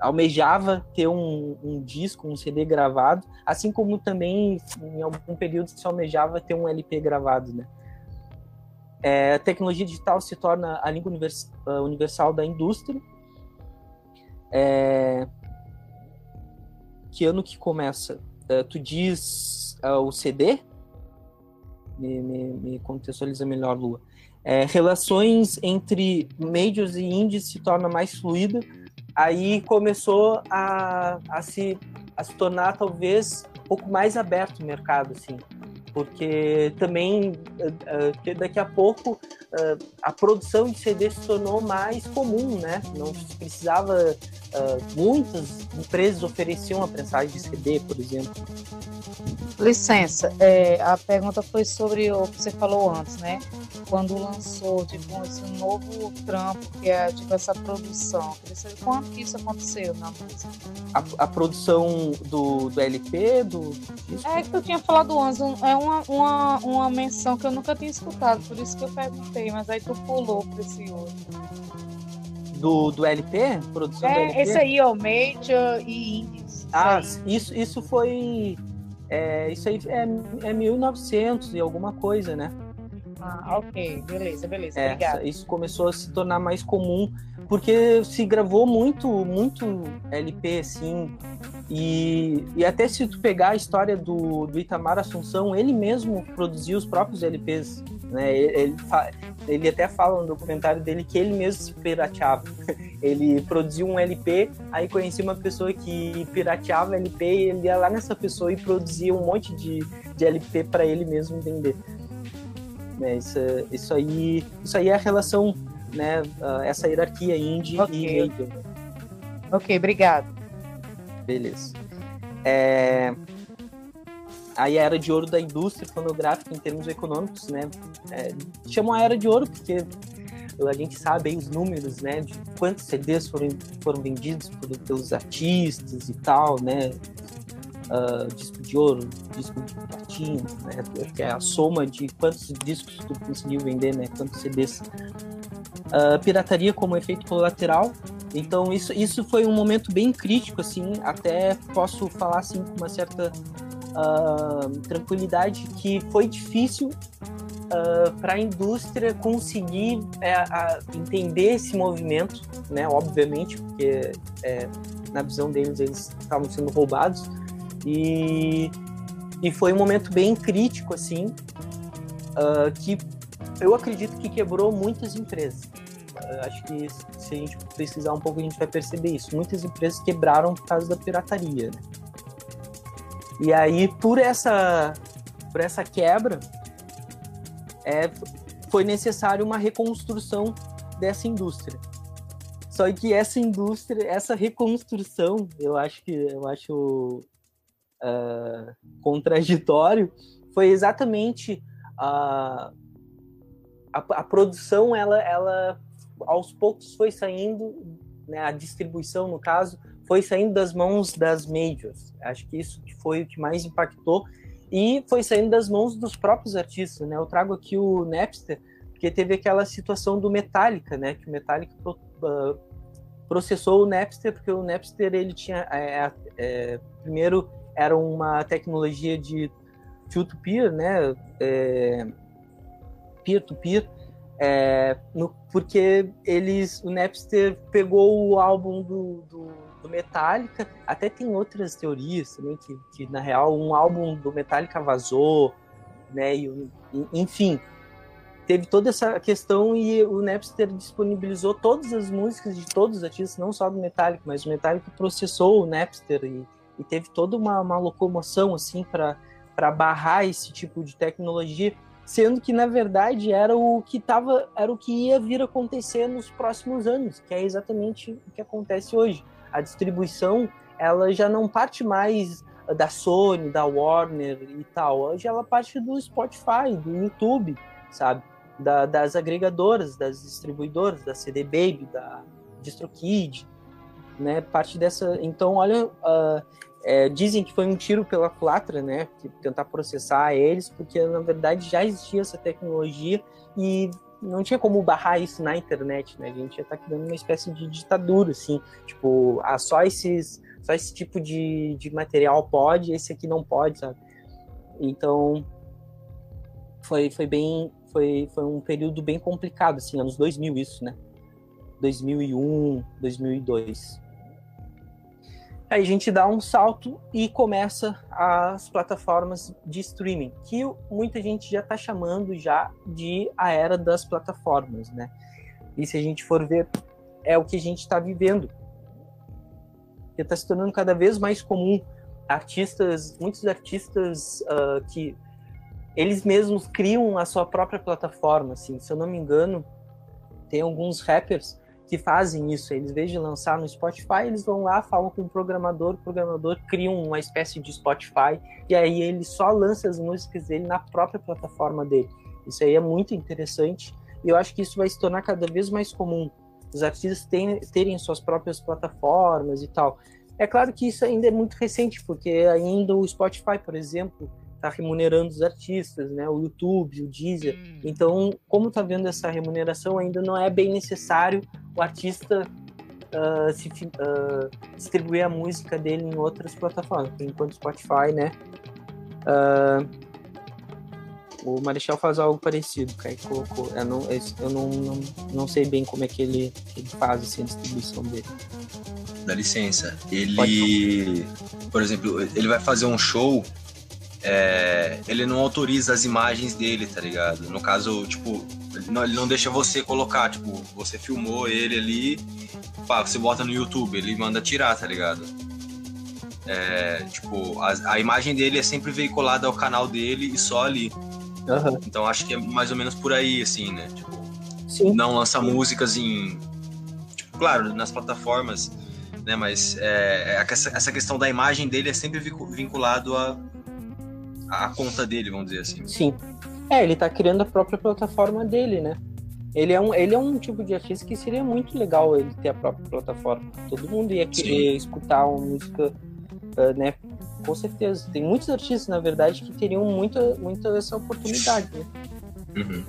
almejava ter um, um, disco, um CD gravado, assim como também em algum período se almejava ter um LP gravado, né? É, a tecnologia digital se torna a língua univers, uh, universal da indústria. É, que ano que começa? Uh, tu diz uh, o CD? Me, me, me, contextualiza melhor, Lua. É, relações entre majors e indies se torna mais fluida. Aí começou a, a, se, a se tornar talvez um pouco mais aberto o mercado, assim porque também uh, daqui a pouco uh, a produção de CD se tornou mais comum, né? Não precisava uh, muitas empresas ofereciam a prensagem de CD, por exemplo. Licença, é, a pergunta foi sobre o que você falou antes, né? Quando lançou tipo, esse novo trampo, que é tipo essa produção. Queria saber quando que isso aconteceu na música. A, a produção do, do LP, do. É que tu tinha falado antes, é uma, uma, uma menção que eu nunca tinha escutado, por isso que eu perguntei, mas aí tu pulou para esse outro. Do, do LP? Produção é, do LP? esse aí, ó, Major e Indies. Ah, isso, isso foi é, isso aí é, é 1900 e alguma coisa, né? Ah, ok, beleza, beleza, é, obrigada. Isso começou a se tornar mais comum, porque se gravou muito, muito LP, assim, e, e até se tu pegar a história do, do Itamar Assunção, ele mesmo produziu os próprios LPs, né? Ele, ele até fala no documentário dele que ele mesmo se pirateava. Ele produziu um LP, aí conheci uma pessoa que pirateava LP e ele ia lá nessa pessoa e produzia um monte de, de LP para ele mesmo vender. Né, isso, isso, aí, isso aí é a relação, né, essa hierarquia indie okay. e major. Ok, obrigado. Beleza. É, aí a era de ouro da indústria fonográfica em termos econômicos, né? É, a era de ouro porque a gente sabe aí os números, né, de quantos CDs foram, foram vendidos por, pelos artistas e tal, né, uh, disco de ouro, disco de platina, né, que é a soma de quantos discos tu conseguiu vender, né, quantos CDs. Uh, pirataria como efeito colateral, então isso, isso foi um momento bem crítico, assim, até posso falar assim com uma certa uh, tranquilidade que foi difícil uh, para a indústria conseguir a, entender esse movimento, né? Obviamente, porque é, na visão deles eles estavam sendo roubados. E, e foi um momento bem crítico, assim, uh, que eu acredito que quebrou muitas empresas. Uh, acho que se a gente pesquisar um pouco, a gente vai perceber isso. Muitas empresas quebraram por causa da pirataria. Né? E aí, por essa, por essa quebra, é, foi necessário uma reconstrução dessa indústria. Só que essa indústria, essa reconstrução, eu acho que eu acho uh, contraditório, foi exatamente a, a, a, produção, ela, ela aos poucos foi saindo, né, a distribuição no caso, foi saindo das mãos das majors. Acho que isso foi o que mais impactou e foi saindo das mãos dos próprios artistas, né? Eu trago aqui o Napster, porque teve aquela situação do Metallica, né? Que o Metallica uh, processou o Napster, porque o Napster ele tinha é, é, primeiro era uma tecnologia de peer-to-peer, né? É, peer-to-peer, é, porque eles, o Napster pegou o álbum do, do do Metallica. Até tem outras teorias também que, que na real um álbum do Metallica vazou, né? E, enfim, teve toda essa questão e o Napster disponibilizou todas as músicas de todos os artistas, não só do Metallica, mas o Metallica processou o Napster e, e teve toda uma, uma locomoção assim para barrar esse tipo de tecnologia, sendo que na verdade era o que tava, era o que ia vir acontecer nos próximos anos, que é exatamente o que acontece hoje a distribuição ela já não parte mais da Sony, da Warner e tal. Hoje ela parte do Spotify, do YouTube, sabe? Da, das agregadoras, das distribuidoras, da CD Baby, da DistroKid, né? Parte dessa. Então, olha, uh, é, dizem que foi um tiro pela culatra, né? Tentar processar eles, porque na verdade já existia essa tecnologia e não tinha como barrar isso na internet, né? A gente ia estar tá criando uma espécie de ditadura, assim, tipo, ah, só esses, só esse tipo de, de material pode, esse aqui não pode, sabe? Então, foi, foi bem, foi, foi um período bem complicado, assim, anos 2000 isso, né? 2001, 2002. Aí a gente dá um salto e começa as plataformas de streaming, que muita gente já está chamando já de a era das plataformas, né? E se a gente for ver, é o que a gente está vivendo. Está se tornando cada vez mais comum. Artistas, muitos artistas uh, que eles mesmos criam a sua própria plataforma, assim. Se eu não me engano, tem alguns rappers que fazem isso. Eles, em vez de lançar no Spotify, eles vão lá, falam com o programador, o programador cria uma espécie de Spotify, e aí ele só lança as músicas dele na própria plataforma dele. Isso aí é muito interessante, e eu acho que isso vai se tornar cada vez mais comum. Os artistas terem, terem suas próprias plataformas e tal. É claro que isso ainda é muito recente, porque ainda o Spotify, por exemplo, está remunerando os artistas, né? O YouTube, o Deezer. Hum. Então, como está vendo essa remuneração, ainda não é bem necessário o artista uh, se, uh, distribuir a música dele em outras plataformas. Enquanto Spotify, né? Uh, o Marechal faz algo parecido, Kai colocou. Eu, não, eu não, não, não sei bem como é que ele, ele faz assim, a distribuição dele. Dá licença. Ele, por exemplo, ele vai fazer um show é, ele não autoriza as imagens dele, tá ligado? No caso, tipo, ele não, ele não, deixa você colocar, tipo, você filmou ele ali, pá, você bota no YouTube, ele manda tirar, tá ligado? É, tipo, a, a, imagem dele é sempre veiculada ao canal dele e só ali. Uhum. Então acho que é mais ou menos por aí, assim, né? Tipo, Sim. não lança músicas em. Tipo, claro, nas plataformas, né? Mas é, é essa, essa questão da imagem dele é sempre vinculado a a conta dele, vamos dizer assim. Sim. É, ele tá criando a própria plataforma dele, né? Ele é um, ele é um tipo de artista que seria muito legal ele ter a própria plataforma. Todo mundo ia querer Sim. escutar uma música, uh, né? Com certeza. Tem muitos artistas, na verdade, que teriam muita, muita essa oportunidade, né? Uhum.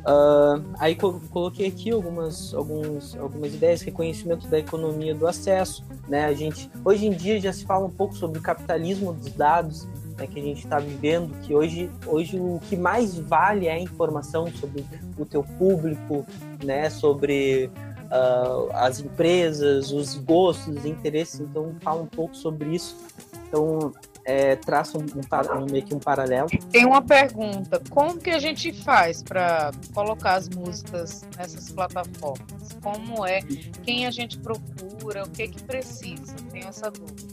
Uh, aí coloquei aqui algumas, alguns, algumas ideias, reconhecimento da economia do acesso, né? A gente hoje em dia já se fala um pouco sobre o capitalismo dos dados, né, que a gente está vivendo, que hoje, hoje o que mais vale é a informação sobre o teu público, né, sobre uh, as empresas, os gostos, os interesses. Então, fala um pouco sobre isso. Então, é, traça um, um, meio que um paralelo. Tem uma pergunta: como que a gente faz para colocar as músicas nessas plataformas? Como é? Quem a gente procura? O que que precisa? Tenho essa dúvida.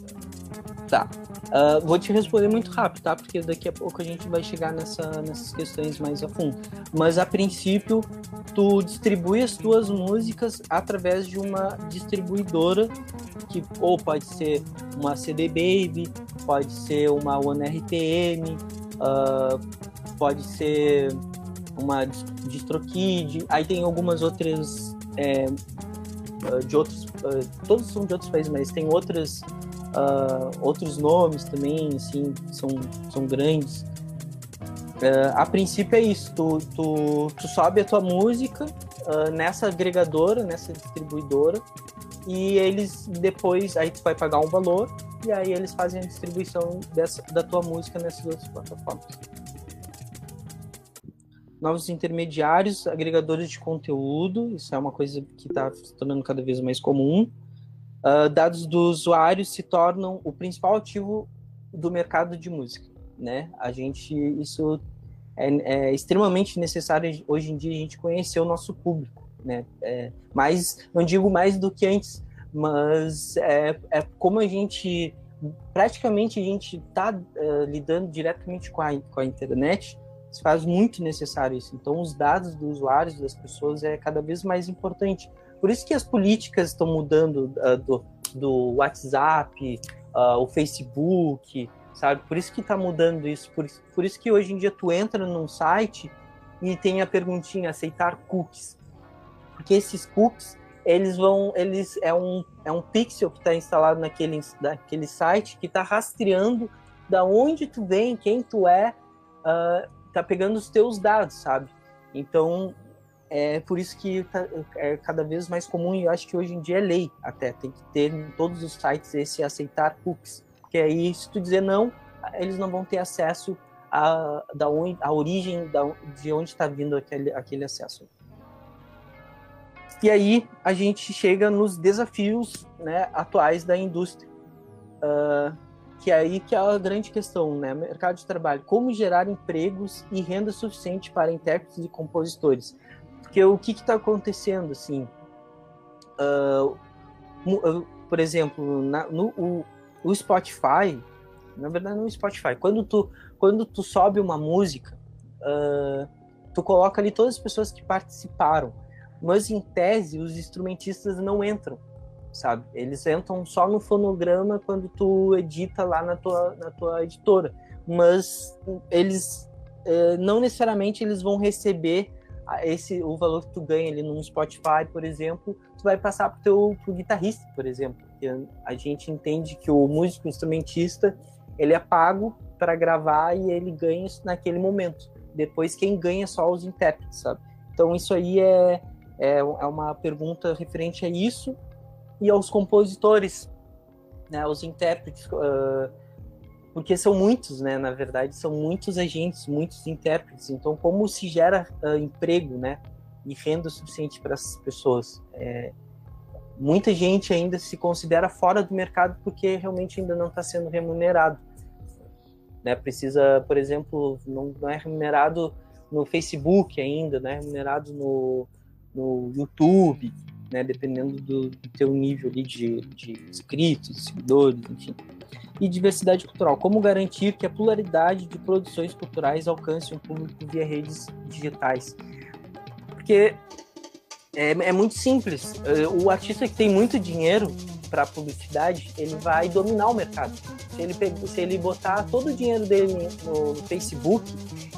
Tá. Uh, vou te responder muito rápido, tá? Porque daqui a pouco a gente vai chegar nessa, nessas questões mais a fundo. Mas a princípio, tu distribui as tuas músicas através de uma distribuidora que ou pode ser uma CD Baby, pode ser uma OneRTM, uh, ah, pode ser uma DistroKid, aí tem algumas outras é, de outros, todos são de outros países, mas tem outras uh, outros nomes também, assim, são, são grandes. Uh, a princípio é isso, tu, tu, tu sobe a tua música uh, nessa agregadora, nessa distribuidora, e eles depois, aí tu vai pagar um valor, e aí eles fazem a distribuição dessa, da tua música nessas outras plataformas. Novos intermediários, agregadores de conteúdo, isso é uma coisa que está se tornando cada vez mais comum. Uh, dados do usuário se tornam o principal ativo do mercado de música, né? A gente isso é, é, extremamente necessário hoje em dia a gente conhecer o nosso público, né? É, mas não digo mais do que antes, mas é, é como a gente praticamente a gente está uh, ah, lidando diretamente com a, com a internet, se faz muito necessário isso. Então, os dados dos usuários, das pessoas, é cada vez mais importante. Por isso que as políticas estão mudando uh, do, do WhatsApp, uh, o Facebook, sabe? Por isso que está mudando isso. Por, por isso que hoje em dia tu entra num site e tem a perguntinha aceitar cookies. Porque esses cookies, eles vão, eles é um, é um pixel que está instalado naquele, naquele site que está rastreando da onde tu vem, quem tu é, uh, tá pegando os teus dados, sabe? Então, é por isso que tá, é cada vez mais comum e eu acho que hoje em dia é lei até tem que ter em todos os sites esse aceitar cookies porque aí se tu dizer não eles não vão ter acesso a da onde, a origem da, de onde está vindo aquele, aquele acesso. E aí a gente chega nos desafios né, atuais da indústria. Uh, que é aí que é a grande questão né mercado de trabalho. Como gerar empregos e renda suficiente para intérpretes e compositores porque o que está acontecendo, assim? Uh, por exemplo, na, no, o, o, Spotify, na verdade não o Spotify, quando tu, quando tu sobe uma música, uh, tu coloca ali todas as pessoas que participaram, mas em tese os instrumentistas não entram, sabe? Eles entram só no fonograma quando tu edita lá na tua, na tua editora, mas eles uh, não necessariamente eles vão receber esse o valor que tu ganha ali no Spotify, por exemplo, tu vai passar pro teu pro guitarrista, por exemplo. Porque a gente entende que o músico instrumentista ele é pago para gravar e ele ganha isso naquele momento. Depois quem ganha é só os intérpretes, sabe? Então isso aí é, é, é uma pergunta referente a isso e aos compositores, né? Os intérpretes. Uh, porque são muitos, né? Na verdade, são muitos agentes, muitos intérpretes. Então, como se gera uh, emprego, né? E renda suficiente para essas pessoas? É, muita gente ainda se considera fora do mercado porque realmente ainda não está sendo remunerado. Né? Precisa, por exemplo, não, não, é remunerado no Facebook ainda, não é remunerado no, no YouTube, né? Dependendo do, do teu nível ali de, de inscritos, seguidores, enfim e diversidade cultural. Como garantir que a pluralidade de produções culturais alcance um público via redes digitais? Porque é, é muito simples. É, o artista que tem muito dinheiro para publicidade, ele vai dominar o mercado. Se ele, se ele botar todo o dinheiro dele no, no Facebook,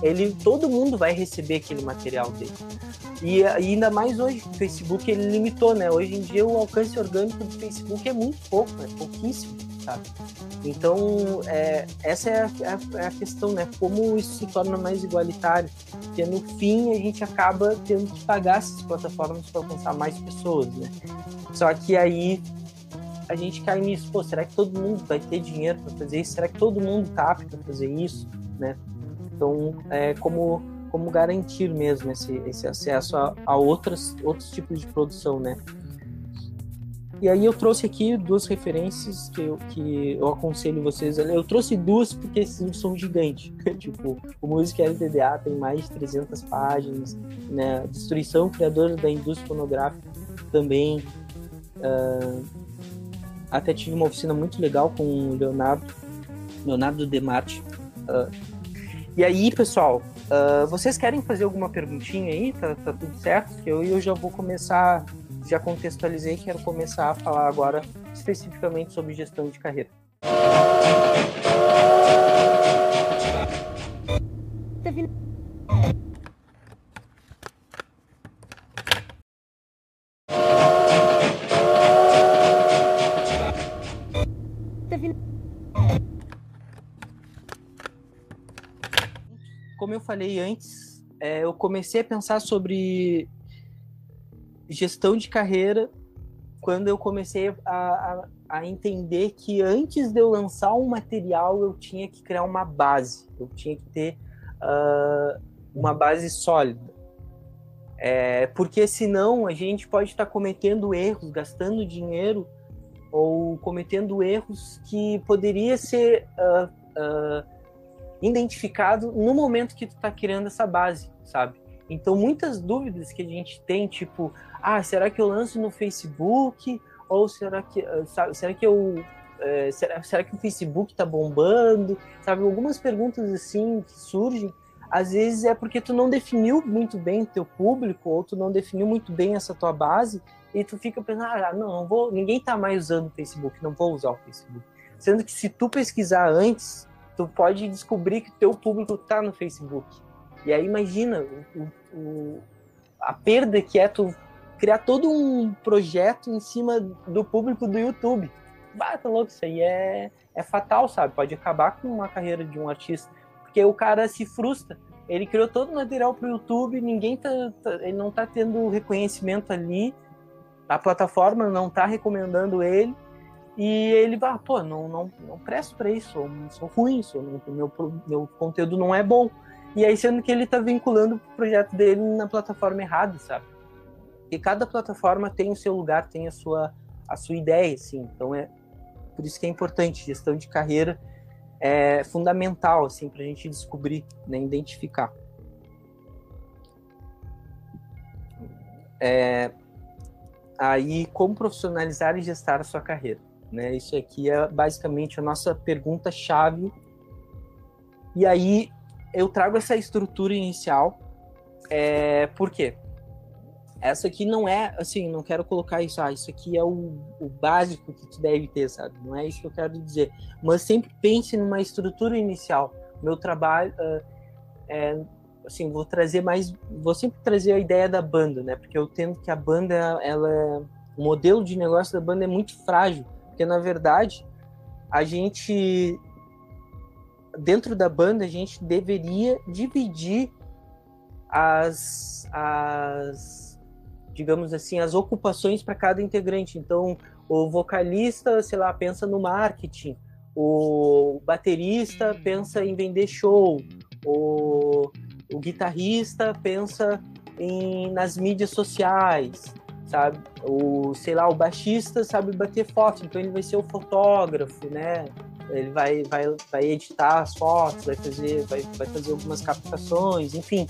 ele, todo mundo vai receber aquele material dele. E, ainda mais hoje, o Facebook ele limitou, né? Hoje em dia o alcance orgânico do Facebook é muito pouco, é pouquíssimo sabe? Então, é, essa é a, é a, questão, né? Como isso se torna mais igualitário. Porque no fim a gente acaba tendo que pagar essas plataformas para alcançar mais pessoas, né? Só que aí a gente cai nisso, pô, será que todo mundo vai ter dinheiro para fazer isso? Será que todo mundo tá apto a fazer isso, né? Então, é como como garantir mesmo esse, esse acesso a, a outras, outros tipos de produção, né? E aí eu trouxe aqui duas referências que eu, que eu aconselho vocês. Eu trouxe duas porque esses são gigantes. tipo, o Música LTDA tem mais de 300 páginas, né? Destruição Criadora da Indústria Fonográfica também. Uh, até tive uma oficina muito legal com o Leonardo, Leonardo Demarte. Uh, e aí, pessoal, uh, vocês querem fazer alguma perguntinha aí? Tá, tá tudo certo? Eu, eu já vou começar já contextualizei, quero começar a falar agora especificamente sobre gestão de carreira. Como eu falei antes, é, eu comecei a pensar sobre gestão de carreira quando eu comecei a, a, a, entender que antes de eu lançar um material eu tinha que criar uma base, eu tinha que ter uh, uma base sólida. É, porque senão a gente pode estar cometendo erros, gastando dinheiro ou cometendo erros que poderia ser uh, uh, identificado no momento que tu está criando essa base, sabe? Então muitas dúvidas que a gente tem, tipo, ah, será que eu lanço no Facebook? Ou será que, ah, sabe, será que eu é, será, será que o Facebook tá bombando? Sabe, algumas perguntas assim que surgem, às vezes é porque tu não definiu muito bem teu público, ou tu não definiu muito bem essa tua base, e tu fica pensando, ah, não, não vou, ninguém tá mais usando o Facebook, não vou usar o Facebook. Sendo que se tu pesquisar antes, tu pode descobrir que teu público tá no Facebook. E aí imagina o, o, a perda que é tu criar todo um projeto em cima do público do YouTube. Bah, tá louco, isso aí é, é fatal, sabe? Pode acabar com uma carreira de um artista. Porque o cara se frustra. Ele criou todo o material pro YouTube, ninguém tá, tá ele não tá tendo reconhecimento ali, a plataforma não tá recomendando ele, e ele vai, pô, não, não, não presto para isso, sou, ruim, sou, meu, meu conteúdo não é bom. E aí, sendo que ele tá vinculando o projeto dele na plataforma errada, sabe? Porque cada plataforma tem o seu lugar, tem a sua, a sua ideia, assim. Então é por isso que é importante. Gestão de carreira é fundamental, assim, para a gente descobrir, né, identificar. É, aí, como profissionalizar e gestar a sua carreira? Né? Isso aqui é basicamente a nossa pergunta-chave. E aí, eu trago essa estrutura inicial. É, por quê? essa aqui não é, assim, não quero colocar isso, ah, isso aqui é o, o básico que tu deve ter, sabe? Não é isso que eu quero dizer. Mas sempre pense numa estrutura inicial. Meu trabalho uh, é, assim, vou trazer mais, vou sempre trazer a ideia da banda, né? Porque eu tento que a banda, ela, o modelo de negócio da banda é muito frágil, porque na verdade a gente dentro da banda a gente deveria dividir as, as digamos assim, as ocupações para cada integrante. Então, o vocalista, sei lá, pensa no marketing, o baterista pensa em vender show, o, o guitarrista pensa em, nas mídias sociais, sabe? O, sei lá, o baixista sabe bater foto, então ele vai ser o fotógrafo, né? Ele vai, vai, vai editar as fotos, vai fazer, vai, vai fazer algumas captações, enfim.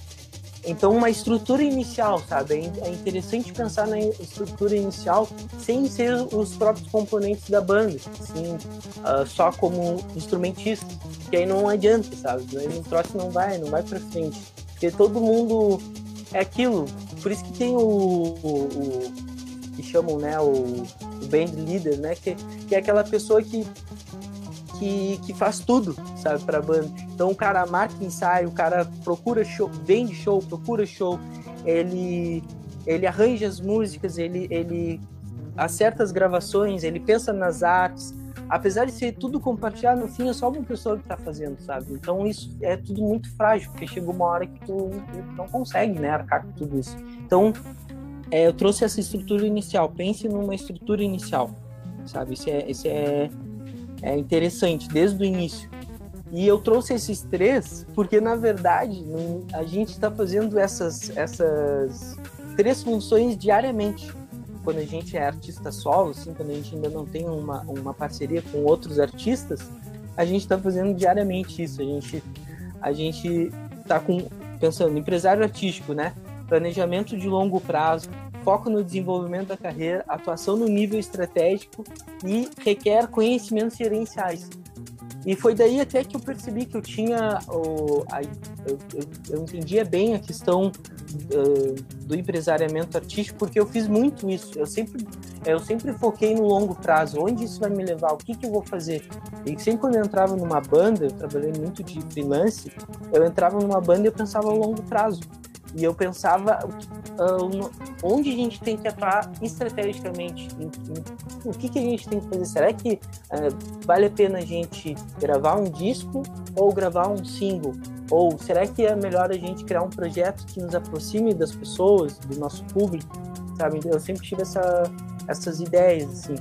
Então, uma estrutura inicial, sabe? É, é interessante pensar na estrutura inicial sem ser os próprios componentes da banda, assim, uh, só como instrumentista, que aí não adianta, sabe? Aí o troço não vai, não vai para frente, porque todo mundo é aquilo. Por isso que tem o, o, o que chamam, né, o, o band leader, né, que, que é aquela pessoa que que, que faz tudo, sabe, pra banda. Então o cara marca ensaio, o cara procura show, vende show, procura show, ele, ele arranja as músicas, ele, ele acerta as gravações, ele pensa nas artes. Apesar de ser tudo compartilhado, no fim é só uma pessoa que tá fazendo, sabe? Então isso é tudo muito frágil, porque chega uma hora que tu não consegue, né, arcar com tudo isso. Então, é, eu trouxe essa estrutura inicial. Pense numa estrutura inicial, sabe? Isso é, isso é é interessante desde o início. E eu trouxe esses três porque, na verdade, a gente está fazendo essas, essas três funções diariamente. Quando a gente é artista solo, assim, quando a gente ainda não tem uma, uma parceria com outros artistas, a gente está fazendo diariamente isso. A gente a gente está com pensando empresário artístico, né? Planejamento de longo prazo, foco no desenvolvimento da carreira, atuação no nível estratégico e requer conhecimentos gerenciais. E foi daí até que eu percebi que eu tinha. O, a, eu, eu, entendia bem a questão uh, do empresariamento artístico, porque eu fiz muito isso. Eu sempre, eu sempre foquei no longo prazo. Onde isso vai me levar? O que, que eu vou fazer? E sempre quando eu entrava numa banda, eu trabalhei muito de freelance, eu entrava numa banda e eu pensava a longo prazo. E eu pensava uh, onde a gente tem que atuar estrategicamente, em, em, o que, que a gente tem que fazer. Será que uh, vale a pena a gente gravar um disco ou gravar um single? Ou será que é melhor a gente criar um projeto que nos aproxime das pessoas, do nosso público? Sabe? Eu sempre tive essa, essas ideias, assim.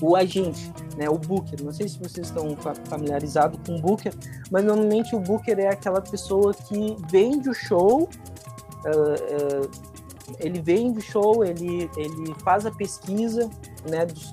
O agente, né, o booker. Não sei se vocês estão familiarizados com o booker, mas normalmente o booker é aquela pessoa que vende o show uh, uh, ele vende o show, ele, ele faz a pesquisa né, dos,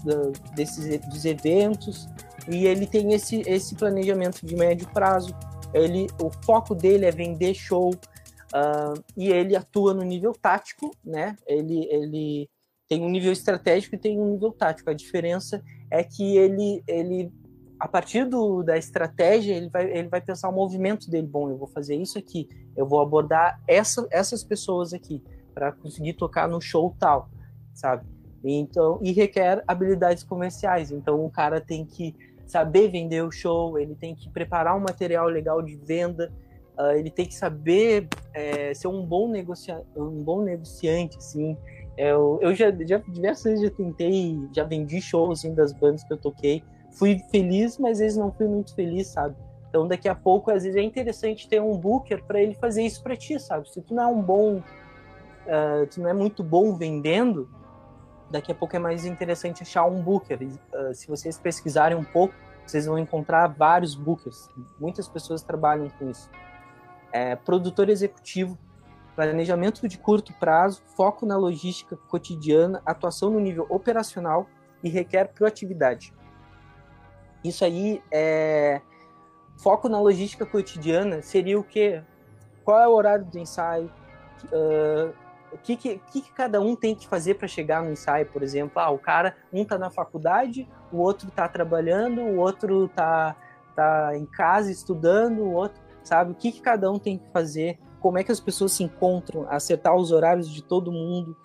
desses, dos eventos e ele tem esse, esse planejamento de médio prazo. Ele, o foco dele é vender show uh, e ele atua no nível tático, né? Ele, ele tem um nível estratégico e tem um nível tático. A diferença é que ele, ele a partir do, da estratégia, ele vai, ele vai pensar o movimento dele. Bom, eu vou fazer isso aqui, eu vou abordar essa, essas pessoas aqui para conseguir tocar no show tal, sabe? Então, e requer habilidades comerciais. Então, o cara tem que saber vender o show, ele tem que preparar um material legal de venda, uh, ele tem que saber é, ser um bom, negocia um bom negociante, assim. Eu, eu já, já diversas vezes já tentei, já vendi shows das bandas que eu toquei, fui feliz, mas às vezes não fui muito feliz, sabe? Então daqui a pouco, às vezes é interessante ter um booker para ele fazer isso para ti, sabe? Se tu não é um bom, uh, tu não é muito bom vendendo, daqui a pouco é mais interessante achar um booker. Uh, se vocês pesquisarem um pouco, vocês vão encontrar vários bookers. Muitas pessoas trabalham com isso. É, produtor executivo, planejamento de curto prazo, foco na logística cotidiana, atuação no nível operacional e requer proatividade. Isso aí é foco na logística cotidiana seria o quê? Qual é o horário do ensaio? Uh, o que, que, que, cada um tem que fazer para chegar no ensaio, por exemplo? Ah, o cara, um tá na faculdade, o outro tá trabalhando, o outro tá, tá em casa estudando, o outro, sabe? O que, que cada um tem que fazer? Como é que as pessoas se encontram? Acertar os horários de todo mundo.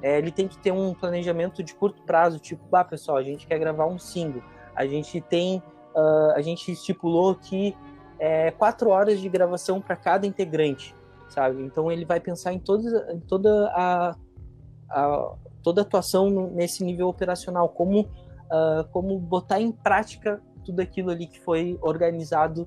É, ele tem que ter um planejamento de curto prazo, tipo, ah, pessoal, a gente quer gravar um single a gente tem, uh, a gente estipulou que é quatro horas de gravação para cada integrante, sabe? Então ele vai pensar em, toda, em toda a, a toda a atuação nesse nível operacional, como uh, como botar em prática tudo aquilo ali que foi organizado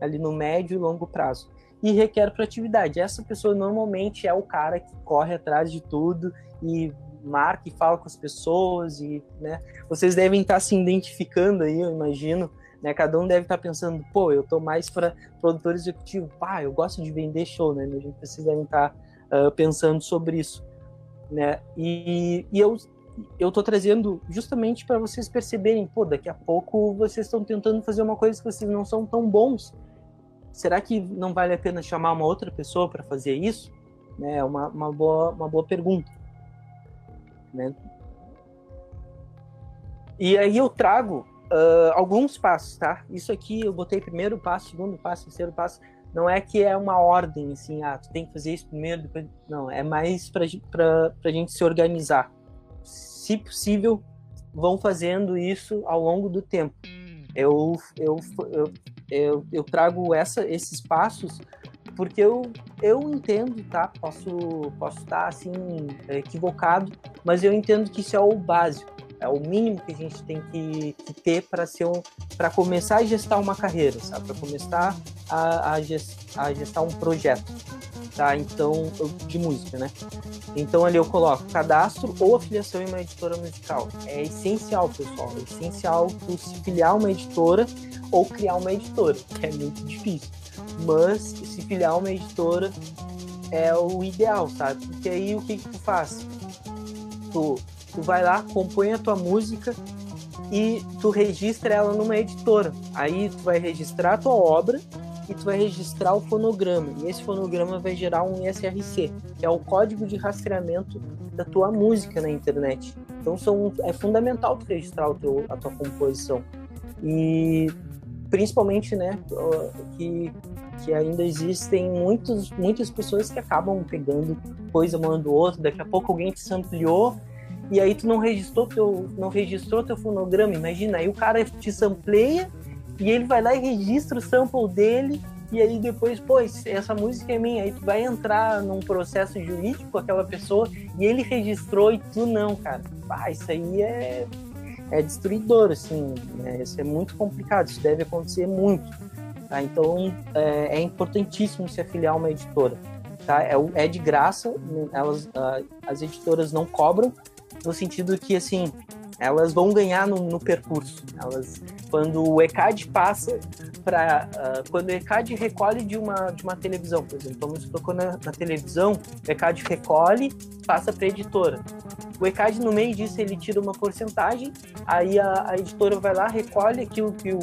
ali no médio e longo prazo. E requer proatividade. Essa pessoa normalmente é o cara que corre atrás de tudo e marca e fala com as pessoas e, né, vocês devem estar se identificando aí, eu imagino, né, cada um deve estar pensando, pô, eu tô mais para produtor executivo, pá, eu gosto de vender show, né, a gente precisa estar uh, pensando sobre isso, né, e, e eu eu tô trazendo justamente para vocês perceberem, pô, daqui a pouco vocês estão tentando fazer uma coisa que vocês não são tão bons. Será que não vale a pena chamar uma outra pessoa para fazer isso? Né, é uma, uma, boa, uma boa pergunta. Né? E aí eu trago uh, alguns passos, tá? Isso aqui eu botei primeiro passo, segundo passo, terceiro passo. Não é que é uma ordem, assim, ah, tu tem que fazer isso primeiro, depois. Não, é mais para a gente se organizar. Se possível, vão fazendo isso ao longo do tempo. Eu, eu, eu, eu, eu trago essa, esses passos porque eu, eu entendo, tá? Posso, posso estar assim equivocado, mas eu entendo que isso é o básico, é o mínimo que a gente tem que, que ter para ser um, para começar a gestar uma carreira, sabe? Para começar a, a, gest, a gestar um projeto, tá? Então, de música, né? Então ali eu coloco cadastro ou afiliação em uma editora musical. É essencial, pessoal, é essencial se filiar uma editora ou criar uma editora, que é muito difícil mas se filiar uma editora é o ideal, sabe? Porque aí o que, que tu faz? Tu tu vai lá, compõe a tua música e tu registra ela numa editora. Aí tu vai registrar a tua obra e tu vai registrar o fonograma. E esse fonograma vai gerar um SRC, que é o código de rastreamento da tua música na internet. Então são, é fundamental tu registrar o teu, a tua composição. E principalmente, né, que, que ainda existem muitos, muitas pessoas que acabam pegando coisa uma do outro, daqui a pouco alguém te sampleou e aí tu não registrou teu, não registrou teu fonograma, imagina, aí o cara te sampleia e ele vai lá e registra o sample dele e aí depois, pô, essa música é minha, aí tu vai entrar num processo jurídico com aquela pessoa e ele registrou e tu não, cara. Ah, isso aí é, é destruidor, assim, né? isso é muito complicado, isso deve acontecer muito. Tá? Então é, é importantíssimo se afiliar a uma editora. Tá? É, é de graça, elas, as editoras não cobram, no sentido que, assim, elas vão ganhar no, no percurso. Elas, quando o ECAD passa para, uh, ah, quando o ECAD recolhe de uma de uma televisão, por exemplo, vamos tocou na, na televisão, o ECAD recolhe, passa para a editora. O ECAD no meio disso ele tira uma porcentagem, aí a, a editora vai lá recolhe aquilo que o,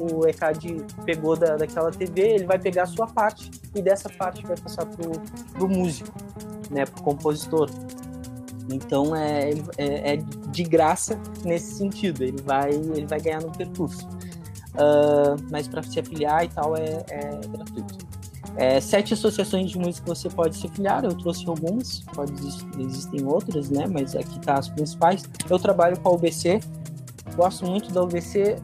o ECAD pegou da, daquela TV, ele vai pegar a sua parte e dessa parte vai passar pro, pro músico, né, pro compositor. Então é, é, é, de graça nesse sentido, ele vai, ele vai ganhar no percurso. Uh, mas para se afiliar e tal é, é gratuito. É, sete associações de música você pode se afiliar, eu trouxe algumas, pode, existem outras, né? Mas aqui tá as principais. Eu trabalho com a UBC, gosto muito da UBC.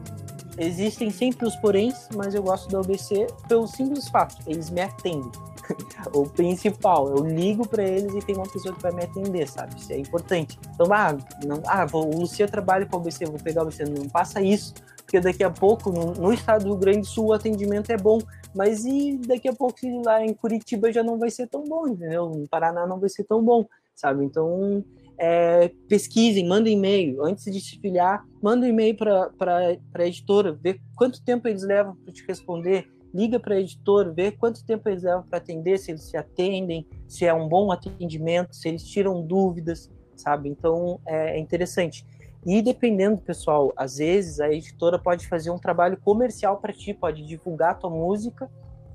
Existem sempre os poréns, mas eu gosto da UBC pelo simples fato, eles me atendem. o principal. Eu ligo para eles e tem uma pessoa que vai me atender, sabe? Isso é importante. Então, ah, não, ah vou, o Lucia trabalha com o ABC, vou pegar o ABC. Não passa isso, porque daqui a pouco, no, no, estado do Rio Grande do Sul, o atendimento é bom, mas e daqui a pouco lá em Curitiba já não vai ser tão bom, entendeu? No Paraná não vai ser tão bom, sabe? Então, é, pesquisem, mandem e-mail. Antes de se filiar, manda um e-mail para a editora, ver quanto tempo eles levam para te responder liga para a editora, vê quanto tempo eles levam para atender, se eles se atendem, se é um bom atendimento, se eles tiram dúvidas, sabe? Então é, é interessante. E dependendo, pessoal, às vezes a editora pode fazer um trabalho comercial para ti, pode divulgar a tua música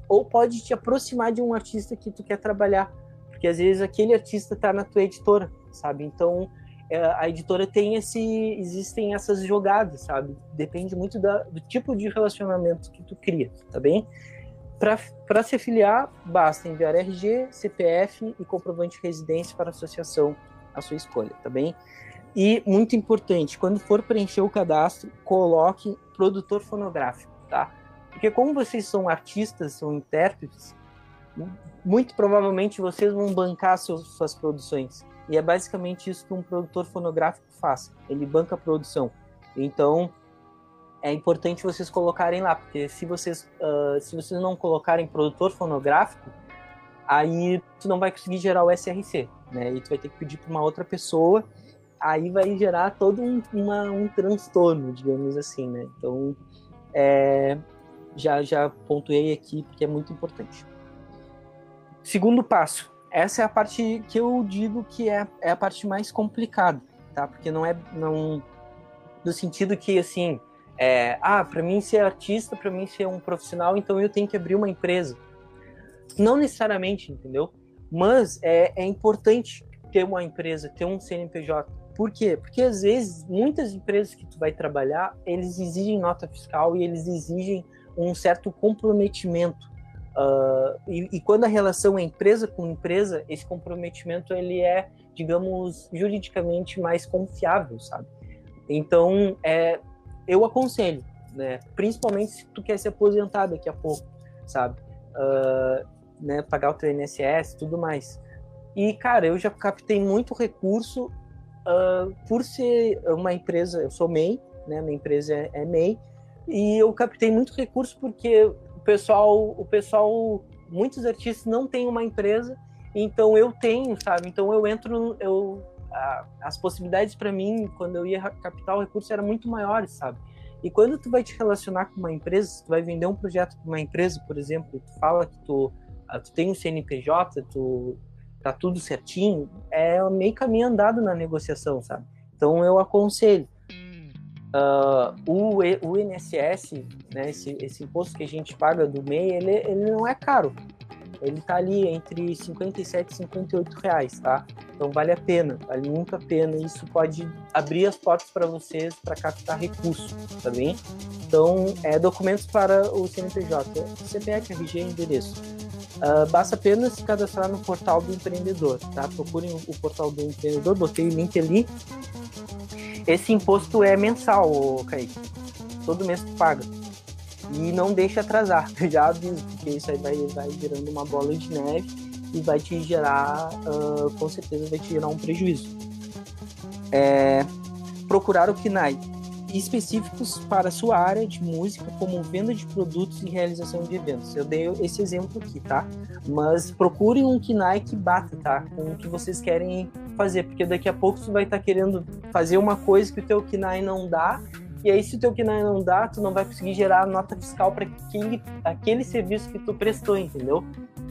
ou pode te aproximar de um artista que tu quer trabalhar, porque às vezes aquele artista está na tua editora, sabe? Então a editora tem esse existem essas jogadas sabe? Depende muito da, do tipo de relacionamento que tu cria tá bem? Para se afiliar basta enviar RG CPF e comprovante de residência para a associação a sua escolha tá bem? E muito importante quando for preencher o cadastro coloque produtor fonográfico tá? Porque como vocês são artistas são intérpretes muito provavelmente vocês vão bancar suas produções e é basicamente isso que um produtor fonográfico faz. Ele banca a produção. Então, é importante vocês colocarem lá, porque se vocês, uh, se vocês não colocarem produtor fonográfico, aí tu não vai conseguir gerar o SRC, né? E tu vai ter que pedir para uma outra pessoa, aí vai gerar todo um, uma, um transtorno, digamos assim, né? Então, é, já, já pontuei aqui porque é muito importante. Segundo passo, essa é a parte que eu digo que é, é a parte mais complicada, tá? Porque não é não no sentido que assim, é, ah, para mim ser artista, para mim ser um profissional, então eu tenho que abrir uma empresa. Não necessariamente, entendeu? Mas é, é importante ter uma empresa, ter um CNPJ. Por quê? Porque às vezes muitas empresas que tu vai trabalhar, eles exigem nota fiscal e eles exigem um certo comprometimento Uh, e, e, quando a relação é empresa com empresa, esse comprometimento ele é, digamos, juridicamente mais confiável, sabe? Então, é, eu aconselho, né? Principalmente se tu quer se aposentar daqui a pouco, sabe? Uh, né? Pagar o teu INSS, tudo mais. E cara, eu já captei muito recurso uh, por ser uma empresa. Eu sou MEI, né? Minha empresa é, é MEI e eu captei muito recurso porque pessoal, o pessoal, muitos artistas não têm uma empresa, então eu tenho, sabe? Então eu entro, eu as possibilidades para mim quando eu ia captar o recurso eram muito maiores, sabe? E quando tu vai te relacionar com uma empresa, tu vai vender um projeto para uma empresa, por exemplo, tu fala que tu, ah, tu tem um CNPJ, tu tá tudo certinho, é meio caminho andado na negociação, sabe? Então eu aconselho. Uh, o, o INSS, né, esse, esse imposto que a gente paga do MEI, ele, ele não é caro. Ele tá ali entre 57 e 58 reais, tá? Então vale a pena, vale muito a pena. Isso pode abrir as portas para vocês para captar recursos, tá bem? Então, é documentos para o CNPJ, CPF, RG e endereço. Uh, basta apenas se cadastrar no portal do empreendedor, tá? Procurem o portal do empreendedor, botei o link ali. Esse imposto é mensal, Kaique. Todo mês tu paga. E não deixa atrasar, já aviso, porque isso aí vai, vai virando uma bola de neve e vai te gerar, uh, com certeza vai te gerar um prejuízo. É, procurar o KNAI específicos para sua área de música, como venda de produtos e realização de eventos. Eu dei esse exemplo aqui, tá? Mas procurem um que bata, tá? Com o que vocês querem fazer, porque daqui a pouco tu vai estar tá querendo fazer uma coisa que o teu KNAI não dá e aí, se o teu KNAI não dá, tu não vai conseguir gerar nota fiscal para aquele, aquele serviço que tu prestou, entendeu?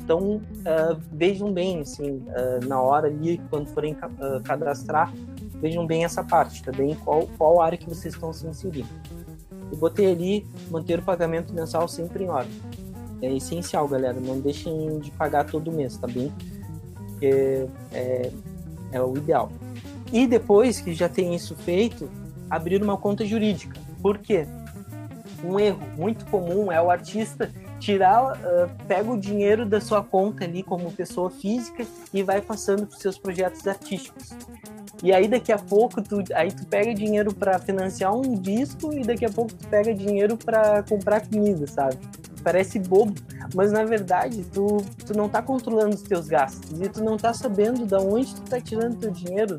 Então, uh, vejam bem, assim, uh, na hora ali, quando forem uh, cadastrar, vejam bem essa parte, tá? Qual, qual área que vocês estão se inserindo. Eu botei ali, manter o pagamento mensal sempre em ordem. É essencial, galera. Não deixem de pagar todo mês, tá bem? Porque é, é o ideal. E depois que já tem isso feito, abrir uma conta jurídica. Por quê? Um erro muito comum é o artista tirar, uh, pega o dinheiro da sua conta ali como pessoa física e vai passando para os seus projetos artísticos. E aí daqui a pouco tu, aí tu pega dinheiro para financiar um disco e daqui a pouco tu pega dinheiro para comprar comida, sabe? Parece bobo, mas na verdade tu, tu não tá controlando os teus gastos e tu não tá sabendo de onde tu tá tirando teu dinheiro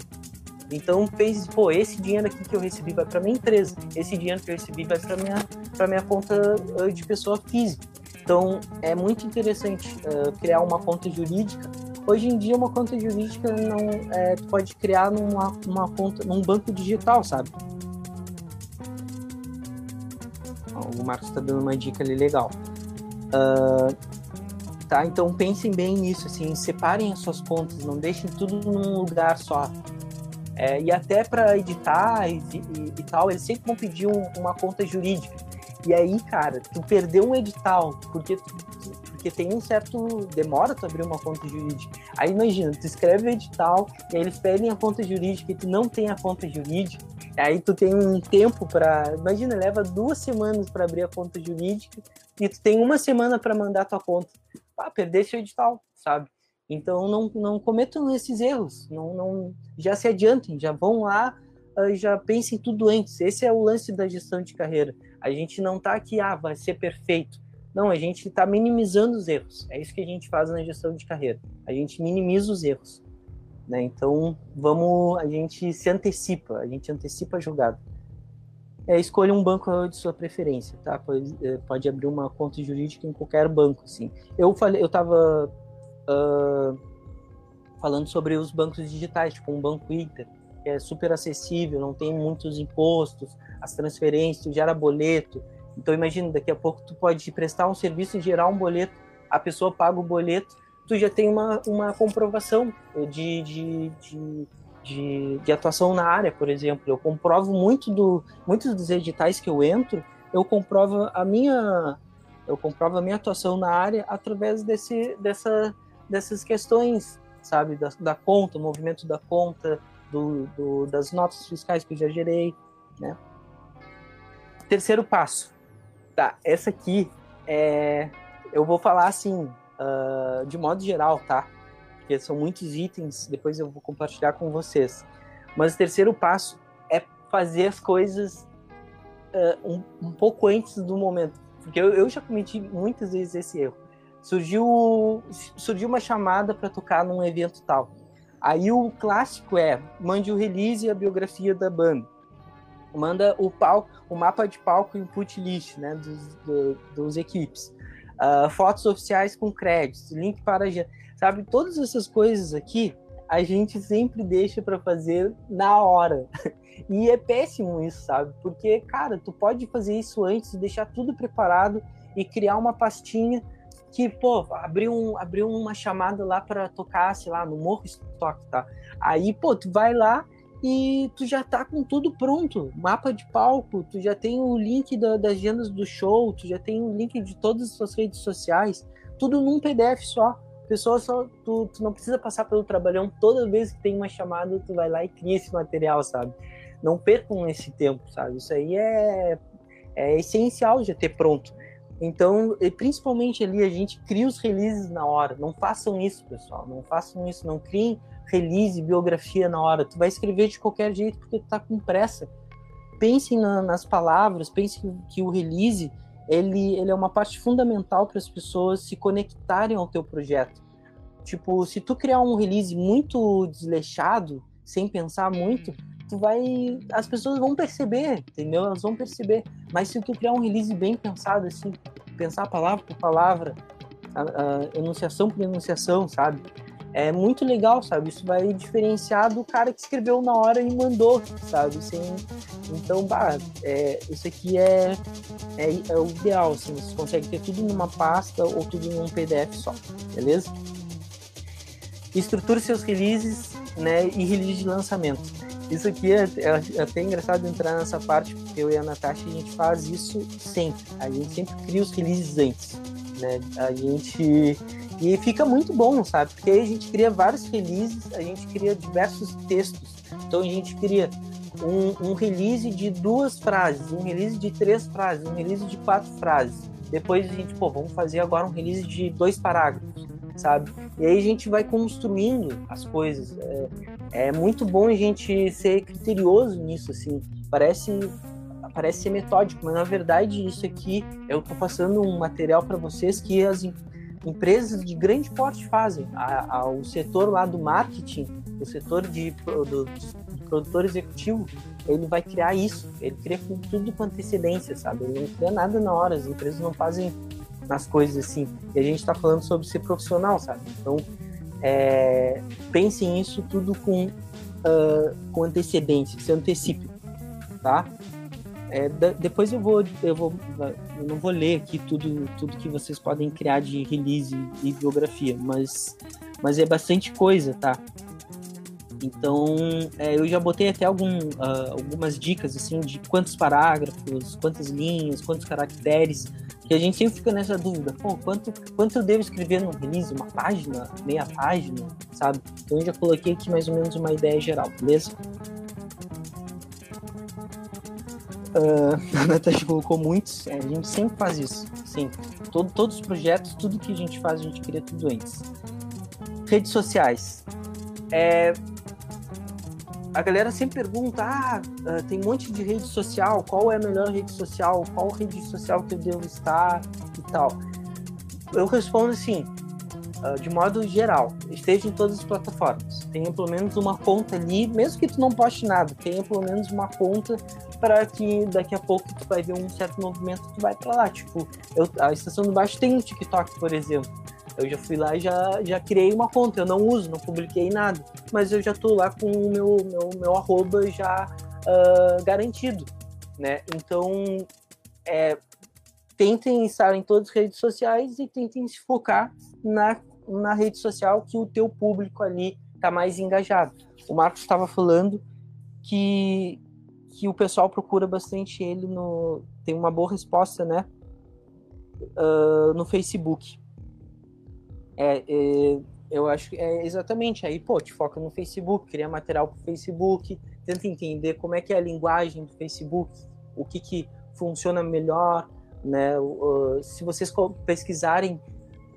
então pense, pô, esse dinheiro aqui que eu recebi vai para minha empresa, esse dinheiro que eu recebi vai para minha para minha conta ah, de pessoa física. Então é muito interessante uh, criar uma conta jurídica. Hoje em dia uma conta jurídica não é, pode criar numa uma conta num banco digital, sabe? O Marcos está dando uma dica ali legal. Uh, tá? Então pensem bem nisso, assim, separem as suas contas, não deixem tudo num lugar só. É, e até para editar e, e, e, tal, eles sempre vão pedir um, uma conta jurídica. E aí, cara, tu perdeu um edital, porque, porque tem um certo. demora tu abrir uma conta jurídica. Aí imagina, tu escreve o edital, e aí eles pedem a conta jurídica e tu não tem a conta jurídica. Aí tu tem um tempo para. Imagina, leva duas semanas para abrir a conta jurídica e tu tem uma semana para mandar tua conta. Ah, perdesse o edital, sabe? Então não, não cometam esses erros, não, não já se adiantem, já vão lá, ah, já pensem tudo antes. Esse é o lance da gestão de carreira. A gente não está aqui, ah, vai ser perfeito. Não, a gente está minimizando os erros. É isso que a gente faz na gestão de carreira. A gente minimiza os erros. Né? Então, vamos, a gente se antecipa, a gente antecipa a jogada. É, escolha um banco de sua preferência, tá? Pode, é, pode abrir uma conta jurídica em qualquer banco, assim. Eu falei, eu estava uh, falando sobre os bancos digitais, tipo um banco Inter, que é super acessível, não tem muitos impostos, as transferências, tu gera boleto. Então imagina, daqui a pouco tu pode prestar um serviço e gerar um boleto, a pessoa paga o boleto, tu já tem uma, uma comprovação de, de, de, de, de atuação na área, por exemplo. Eu comprovo muito do, muitos dos editais que eu entro, eu comprovo a minha eu comprovo a minha atuação na área através desse, dessa, dessas questões, sabe, da, da conta, o movimento da conta, do, do, das notas fiscais que eu já gerei, né? Terceiro passo, tá? Essa aqui é, eu vou falar assim, uh, de modo geral, tá? Porque são muitos itens, depois eu vou compartilhar com vocês. Mas o terceiro passo é fazer as coisas uh, um, um pouco antes do momento, porque eu, eu já cometi muitas vezes esse erro surgiu, surgiu uma chamada para tocar num evento tal. Aí o clássico é, mande o release e a biografia da banda. Manda o palco, o mapa de palco e o put list, né, dos, do, dos equipes. Uh, fotos oficiais com créditos, link para... Sabe, todas essas coisas aqui, a gente sempre deixa para fazer na hora. E é péssimo isso, sabe? Porque, cara, tu pode fazer isso antes, deixar tudo preparado e criar uma pastinha que, pô, abriu, um, abriu uma chamada lá para tocar, sei lá, no Morro Stock, tá? Aí, pô, tu vai lá e tu já tá com tudo pronto, mapa de palco, tu já tem o link da, das agendas do show, tu já tem o link de todas as suas redes sociais, tudo num PDF só. Pessoa só, tu, tu não precisa passar pelo trabalhão toda vez que tem uma chamada, tu vai lá e cria esse material, sabe? Não percam esse tempo, sabe? Isso aí é, é essencial já ter pronto. Então, principalmente ali, a gente cria os releases na hora. Não façam isso, pessoal. Não façam isso. Não criem release, biografia na hora. Tu vai escrever de qualquer jeito porque tu tá com pressa. Pensem na, nas palavras, pensem que o release ele, ele é uma parte fundamental para as pessoas se conectarem ao teu projeto. Tipo, se tu criar um release muito desleixado, sem pensar muito, tu vai. As pessoas vão perceber, entendeu? Elas vão perceber. Mas se tu criar um release bem pensado, assim, pensar palavra por palavra, a, a enunciação por enunciação, sabe? É muito legal, sabe? Isso vai diferenciar do cara que escreveu na hora e mandou, sabe? Sem... Então, bah, é, isso aqui é, é, é o ideal, assim, você consegue ter tudo numa pasta ou tudo num PDF só, beleza? Estruture seus releases, né, e release de lançamento isso aqui é, é, até engraçado entrar nessa parte, porque eu e a Natasha, a gente faz isso sempre. A gente sempre cria os releases antes, né? A gente... E fica muito bom, sabe? Porque aí a gente cria vários releases, a gente cria diversos textos. Então a gente cria um, um release de duas frases, um release de três frases, um release de quatro frases. Depois a gente, pô, vamos fazer agora um release de dois parágrafos, sabe? E aí a gente vai construindo as coisas. É, é muito bom a gente ser criterioso nisso, assim. Parece parece ser metódico, mas na verdade isso aqui eu estou passando um material para vocês que as empresas de grande porte fazem. A, a, o setor lá do marketing, o setor de, produtor executivo, ele vai criar isso. Ele cria com tudo com antecedência, sabe? Ele não cria nada na hora. As empresas não fazem nas coisas assim. E a gente está falando sobre ser profissional, sabe? Então, é, pensem isso tudo com, uh, com antecedência, se antecipe, tá? É, depois eu vou, eu vou, eu não vou ler aqui tudo, tudo que vocês podem criar de release e biografia, mas, mas é bastante coisa, tá? Então, é, eu já botei até algum, uh, algumas dicas assim de quantos parágrafos, quantas linhas, quantos caracteres que a gente sempre fica nessa dúvida, pô, quanto, quanto eu devo escrever no release? Uma página? Meia página? Sabe? Então eu já coloquei aqui mais ou menos uma ideia geral, beleza? Uh, a Natasha colocou muitos, a gente sempre faz isso, sempre. Todo, todos os projetos, tudo que a gente faz, a gente cria tudo antes. Redes sociais. É, a galera sempre pergunta: ah, ah, tem um monte de rede social, qual é a melhor rede social, qual rede social que eu devo estar e tal. Eu respondo assim, ah, de modo geral, esteja em todas as plataformas. Tenha pelo menos uma conta ali, mesmo que tu não poste nada, tenha pelo menos uma conta para que daqui a pouco tu vai ver um certo movimento, tu vai para lá. Tipo, eu, a estação do baixo tem um TikTok, por exemplo. Eu já fui lá e já, já criei uma conta. Eu não uso, não publiquei nada. Mas eu já tô lá com o meu, meu, meu arroba já uh, garantido, né? Então, é, tentem estar em todas as redes sociais e tentem se focar na, na rede social que o teu público ali está mais engajado. O Marcos estava falando que, que o pessoal procura bastante ele no... Tem uma boa resposta, né? Uh, no Facebook. É, é, eu acho que é exatamente aí, pô, te foca no Facebook, cria material para Facebook, tenta entender como é que é a linguagem do Facebook, o que, que funciona melhor, né? Uh, se vocês pesquisarem,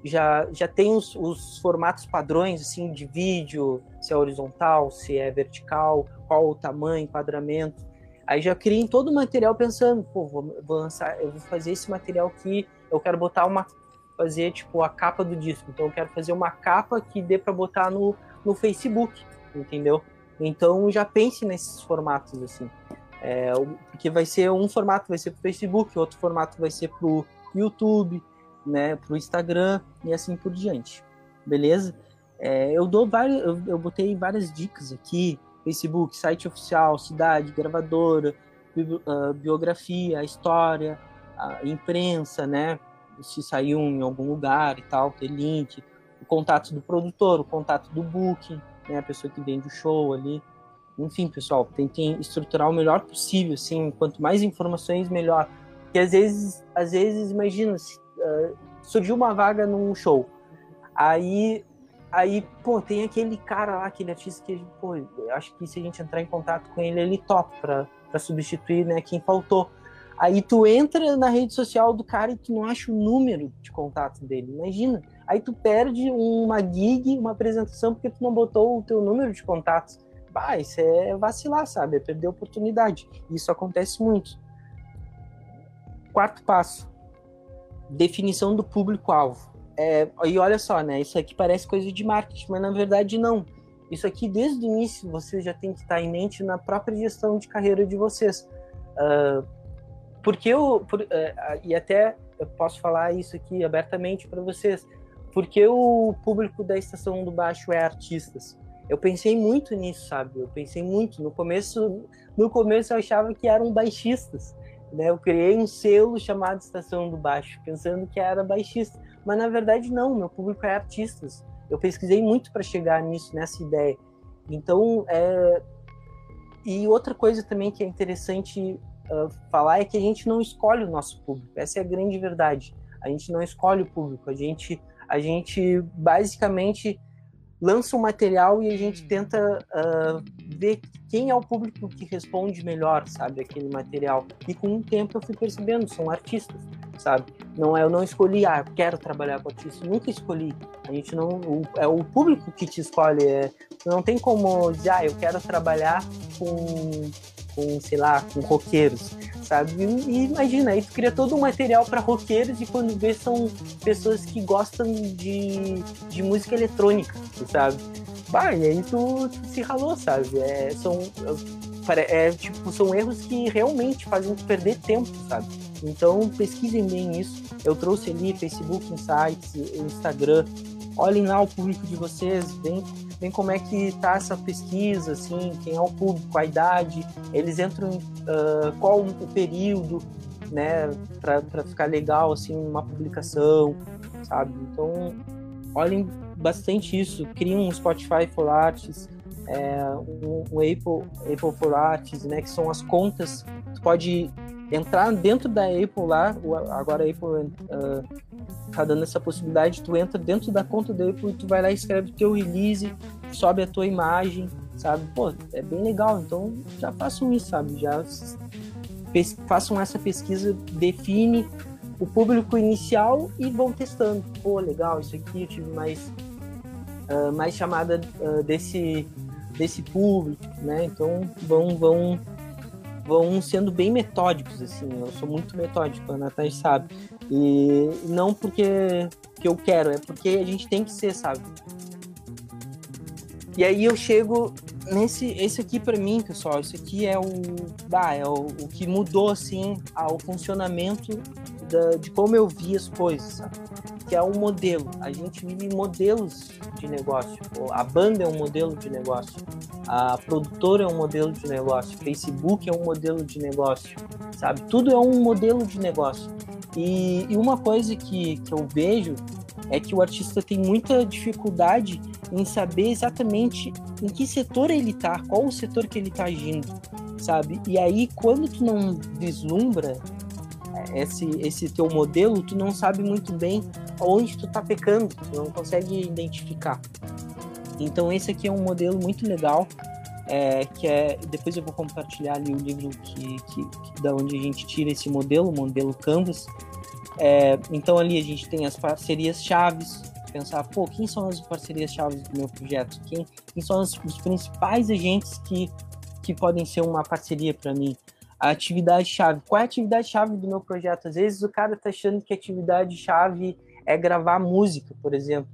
já, já tem os, os, formatos padrões, assim, de vídeo, se é horizontal, se é vertical, qual o tamanho, enquadramento. Aí já criem todo o material pensando, pô, vou, vou lançar, eu vou fazer esse material aqui, eu quero botar uma fazer tipo a capa do disco. Então eu quero fazer uma capa que dê para botar no, no Facebook, entendeu? Então já pense nesses formatos assim. É, porque vai ser um formato vai ser para o Facebook, outro formato vai ser para o YouTube, né, para o Instagram e assim por diante. Beleza? É, eu dou vários, eu, eu botei várias dicas aqui: Facebook, site oficial, cidade, gravadora, ah, biografia, história, a imprensa, né? se saiu em algum lugar e tal, ter link, o contato do produtor, o contato do booking, né, a pessoa que vende o show ali. enfim, pessoal, tentem estruturar o melhor possível, assim, quanto mais informações, melhor. Porque às vezes, às vezes, imagina, se, uh, surgiu uma vaga num show, aí, aí, pô, tem aquele cara lá, aquele artista que, pô, acho que se a gente entrar em contato com ele, ele topa para substituir, né, quem faltou. Aí tu entra na rede social do cara e tu não acha o número de contato dele, imagina. Aí tu perde uma gig, uma apresentação, porque tu não botou o teu número de contatos bah, isso é vacilar, sabe? É perder oportunidade. Isso acontece muito. Quarto passo: definição do público-alvo. É, e olha só, né? Isso aqui parece coisa de marketing, mas na verdade não. Isso aqui, desde o início, vocês já tem que estar em mente na própria gestão de carreira de vocês. Uh, porque eu, por, uh, e até eu posso falar isso aqui abertamente para vocês, porque o público da Estação do Baixo é artistas eu pensei muito nisso, sabe? Eu pensei muito. No começo, no começo eu achava que eram baixistas. Né? Eu criei um selo chamado Estação do Baixo, pensando que era baixista. Mas na verdade não, meu público é artistas. Eu pesquisei muito para chegar nisso, nessa ideia. Então, é... e outra coisa também que é interessante uh, falar é que a gente não escolhe o nosso público. Essa é a grande verdade. A gente não escolhe o público. A gente, a gente basicamente lança um material e a gente tenta uh, ver quem é o público que responde melhor, sabe, aquele material. E com o tempo eu fui percebendo, são artistas, sabe? Não é, eu não escolhi, ah, quero trabalhar com artista, nunca escolhi. A gente não, o, é o público que te escolhe. É, não tem como dizer, ah, eu quero trabalhar com, com sei lá, com roqueiros sabe? E, imagina, aí tu cria todo um material para roqueiros e quando vê são pessoas que gostam de, de música eletrônica, sabe? Bah, e aí tu, tu se ralou, sabe? É, são, é, tipo, são erros que realmente fazem perder tempo, sabe? Então pesquisem bem isso. Eu trouxe ali Facebook, Insights, Instagram. Olhem lá o público de vocês, vem vem como é que tá essa pesquisa, assim, quem é o público, a idade, eles entram, uh, qual o período, né, para ficar legal, assim, uma publicação, sabe? Então, olhem bastante isso, criem um Spotify for é, um, um, Apple, Apple for né, que são as contas, tu pode entrar dentro da Apple lá, agora a Apple uh, dando essa possibilidade, tu entra dentro da conta da Apple e tu vai lá e escreve teu release, sobe a tua imagem, sabe? Pô, é bem legal, então já façam isso, sabe? Já façam essa pesquisa, define o público inicial e vão testando. Pô, legal, isso aqui eu tive mais, uh, mais chamada uh, desse, desse público, né? Então vão, vão vão sendo bem metódicos, assim. Eu sou muito metódico, a Natasha sabe. E não porque que eu quero, é porque a gente tem que ser, sabe? E aí eu chego nesse esse aqui para mim, pessoal, isso aqui é o ah, é o, o que mudou assim o funcionamento da, de como eu vi as coisas, sabe? Que é um modelo. A gente vive modelos de negócio. A banda é um modelo de negócio. A produtora é um modelo de negócio. Facebook é um modelo de negócio. Sabe? Tudo é um modelo de negócio. E, e uma coisa que, que eu vejo é que o artista tem muita dificuldade em saber exatamente em que setor ele tá, qual o setor que ele tá agindo, sabe? E aí, quando tu não vislumbra esse, esse teu modelo, tu não sabe muito bem onde tu tá pecando, tu não consegue identificar. Então esse aqui é um modelo muito legal, é, que é depois eu vou compartilhar ali o livro que, que, que da onde a gente tira esse modelo, o modelo Canvas. É, então ali a gente tem as parcerias chaves, pensar, pô, quem são as parcerias chaves do meu projeto? Quem, quem são os, os principais agentes que, que podem ser uma parceria para mim? A atividade-chave. Qual é a atividade-chave do meu projeto? Às vezes o cara tá achando que a atividade-chave é gravar música, por exemplo.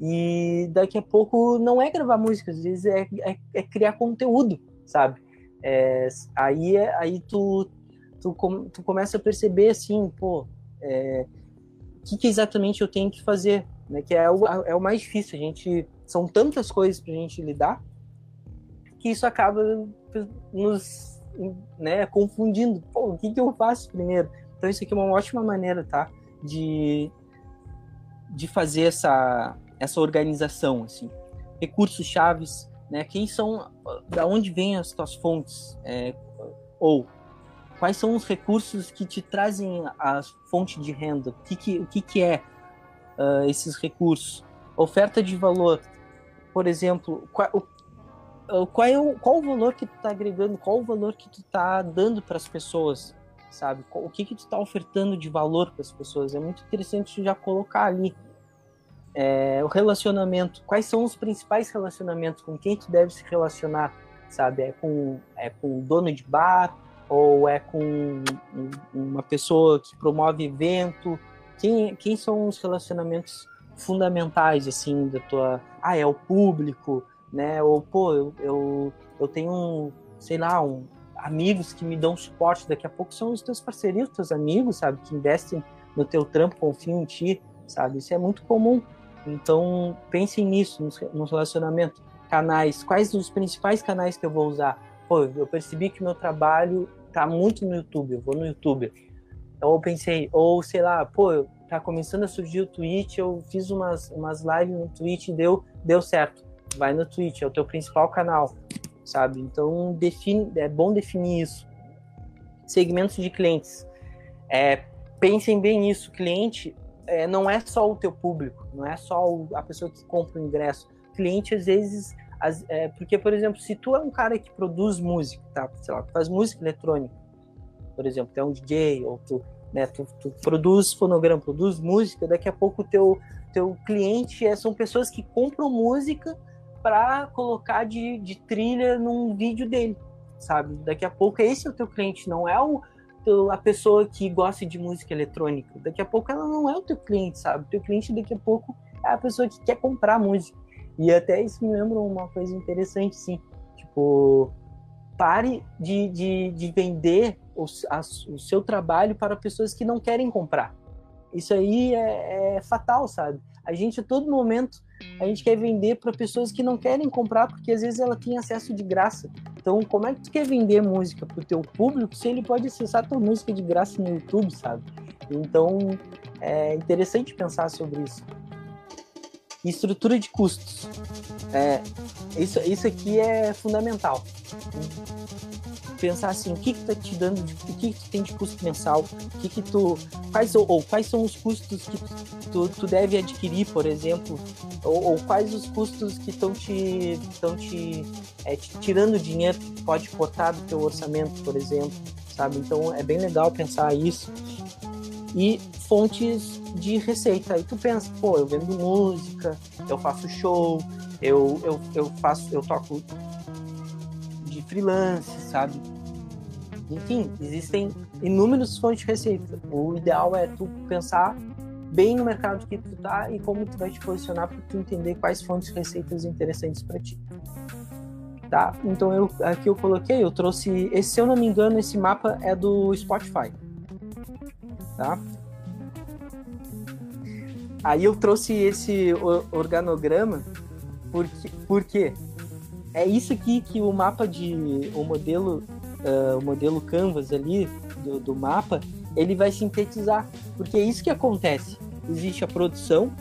E daqui a pouco não é gravar música, às vezes é, é, é criar conteúdo, sabe? É, aí é, aí tu, tu, com, tu começa a perceber assim, pô, é, o que, que, exatamente eu tenho que fazer, né? Que é o, é o mais difícil. A gente são tantas coisas para a gente lidar que isso acaba nos né, confundindo. Pô, o que, que eu faço primeiro? Então isso aqui é uma ótima maneira, tá? De, de fazer essa, essa organização, assim. Recursos chaves, né? Quem são, da onde vêm as tuas fontes? É, ou quais são os recursos que te trazem a fonte de renda? O que, que, o que, que é uh, esses recursos? Oferta de valor. Por exemplo, qual, qual, é o, qual o valor que tu está agregando? Qual o valor que tu está dando para as pessoas? Sabe? O que que tu está ofertando de valor para as pessoas? É muito interessante já colocar ali é, o relacionamento, quais são os principais relacionamentos, com quem tu deve se relacionar, sabe? É com, é com o dono de bar, ou é com uma pessoa que promove evento? Quem, quem são os relacionamentos fundamentais, assim, da tua... Ah, é o público, né? Ou, pô, eu, eu, eu tenho, sei lá, um, amigos que me dão suporte, daqui a pouco são os teus parceiros, teus amigos, sabe? Que investem no teu trampo, confiam em ti, sabe? Isso é muito comum. Então, pensem nisso, no relacionamento. Canais, quais os principais canais que eu vou usar? Pô, eu percebi que meu trabalho tá muito no YouTube, eu vou no YouTube. Ou pensei, ou sei lá, pô, tá começando a surgir o Twitch, eu fiz umas, umas lives no Twitch e deu, deu certo. Vai no Twitch, é o teu principal canal, sabe? Então, define, é bom definir isso. Segmentos de clientes. É, pensem bem nisso, cliente é, não é só o teu público, não é só o, a pessoa que compra o ingresso. Cliente, às vezes, as, é, porque, por exemplo, se tu é um cara que produz música, tá? Sei lá, faz música eletrônica, por exemplo, tu é um DJ, ou tu, né, tu, tu produz fonograma, produz música, daqui a pouco teu, teu cliente é, são pessoas que compram música para colocar de, de trilha num vídeo dele, sabe? Daqui a pouco esse é o teu cliente, não é o, a pessoa que gosta de música eletrônica. Daqui a pouco ela não é o teu cliente, sabe? O teu cliente daqui a pouco é a pessoa que quer comprar música. E até isso me lembra uma coisa interessante, sim. Tipo, pare de, de, de vender o, a, o seu trabalho para pessoas que não querem comprar. Isso aí é, é fatal, sabe? A gente, a todo momento, a gente quer vender para pessoas que não querem comprar, porque às vezes ela tem acesso de graça. Então, como é que tu quer vender música pro teu público se ele pode acessar tua música de graça no YouTube, sabe? Então, é interessante pensar sobre isso. estrutura de custos. É, isso, isso aqui é fundamental pensar assim, o que que tá te dando, o que que tu tem de custo mensal, o que que tu, quais ou, ou quais são os custos que tu, tu deve adquirir, por exemplo, ou, ou quais os custos que estão te, estão te, é, te tirando dinheiro que pode cortar do teu orçamento, por exemplo, sabe? Então é bem legal pensar isso. E fontes de receita. Aí tu pensa, pô, eu vendo música, eu faço show, eu, eu, eu faço, eu toco freelance, sabe? Enfim, existem inúmeras fontes de receita. O ideal é tu pensar bem no mercado que tu tá e como tu vai te posicionar para tu entender quais fontes de receitas interessantes para ti. Tá? Então eu aqui eu coloquei, eu trouxe, esse, se eu não me engano, esse mapa é do Spotify. Tá? Aí eu trouxe esse organograma porque, porque é isso aqui que o mapa de o modelo uh, o modelo Canvas ali do, do mapa, ele vai sintetizar, porque é isso que acontece. Existe a produção,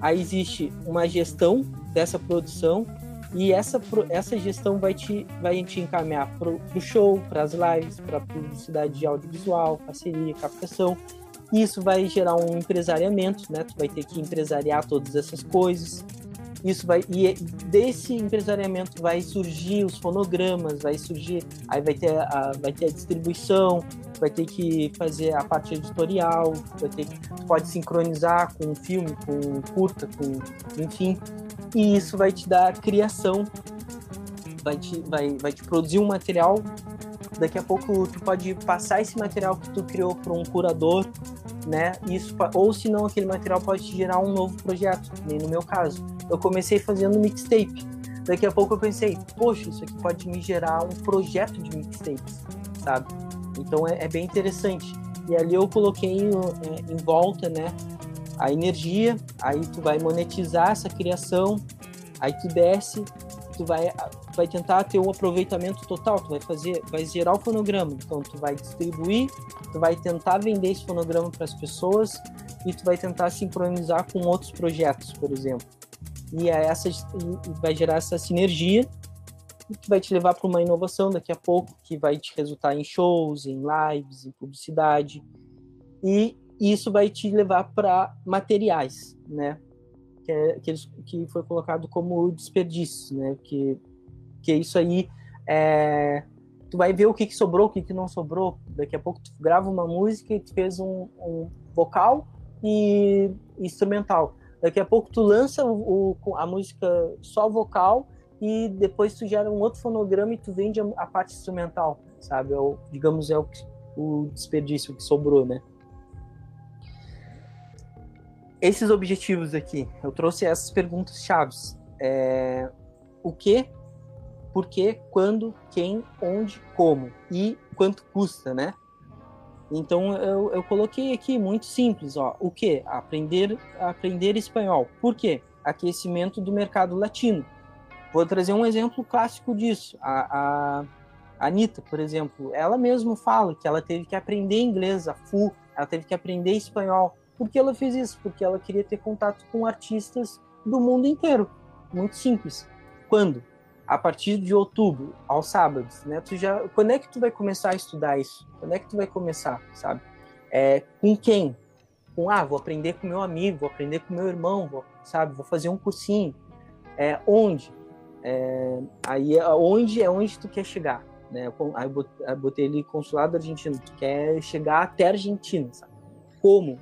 aí existe uma gestão dessa produção e essa, essa gestão vai te, vai te encaminhar para o show, para as lives, para publicidade de audiovisual, parceria, captação. Isso vai gerar um empresariamento, né? Tu vai ter que empresariar todas essas coisas isso vai e desse empresariamento vai surgir os fonogramas, vai surgir, aí vai ter a, vai ter a distribuição, vai ter que fazer a parte editorial, vai ter pode sincronizar com o filme, com curta, com enfim, e isso vai te dar criação, vai te, vai, vai te produzir um material. Daqui a pouco tu pode passar esse material que tu criou para um curador, né? Isso, ou se não, aquele material pode te gerar um novo projeto, nem no meu caso eu comecei fazendo mixtape. Daqui a pouco eu pensei, poxa, isso aqui pode me gerar um projeto de mixtapes, sabe? Então é, é bem interessante. E ali eu coloquei é, em volta, né, a energia, aí tu vai monetizar essa criação, aí tu desce, tu vai, tu vai tentar ter um aproveitamento total, tu vai fazer, vai gerar o fonograma, então tu vai distribuir, tu vai tentar vender esse fonograma para as pessoas e tu vai tentar sincronizar com outros projetos, por exemplo e é essa vai gerar essa sinergia que vai te levar para uma inovação daqui a pouco, que vai te resultar em shows, em lives, em publicidade. E isso vai te levar para materiais, né? Que, é, que, que foi colocado como desperdício, né? Que, que isso aí é, tu vai ver o que, que sobrou, o que, que não sobrou. Daqui a pouco tu grava uma música e tu fez um, um vocal e instrumental. Daqui a pouco tu lança o, o, a música só vocal e depois tu gera um outro fonograma e tu vende a, a parte instrumental, sabe? É o, digamos, é o, o desperdício que sobrou, né? Esses objetivos aqui, eu trouxe essas perguntas chaves. É, o que, por que, quando, quem, onde, como e quanto custa, né? Então eu, eu coloquei aqui muito simples, ó. O que? Aprender aprender espanhol. Por quê? Aquecimento do mercado latino. Vou trazer um exemplo clássico disso. A, a, Anitta, por exemplo, ela mesma fala que ela teve que aprender inglês, a FU, ela teve que aprender espanhol. Por que ela fez isso? Porque ela queria ter contato com artistas do mundo inteiro. Muito simples. Quando? A partir de outubro, aos sábados, né? Tu já, quando é que tu vai começar a estudar isso? Quando é que tu vai começar, sabe? É, com quem? Com ah, vou aprender com meu amigo, vou aprender com meu irmão, vou, sabe? Vou fazer um cursinho. É, onde? É, aí é onde é onde tu quer chegar, né? Aí eu botei ali consulado argentino, tu quer chegar até a Argentina, sabe? Como?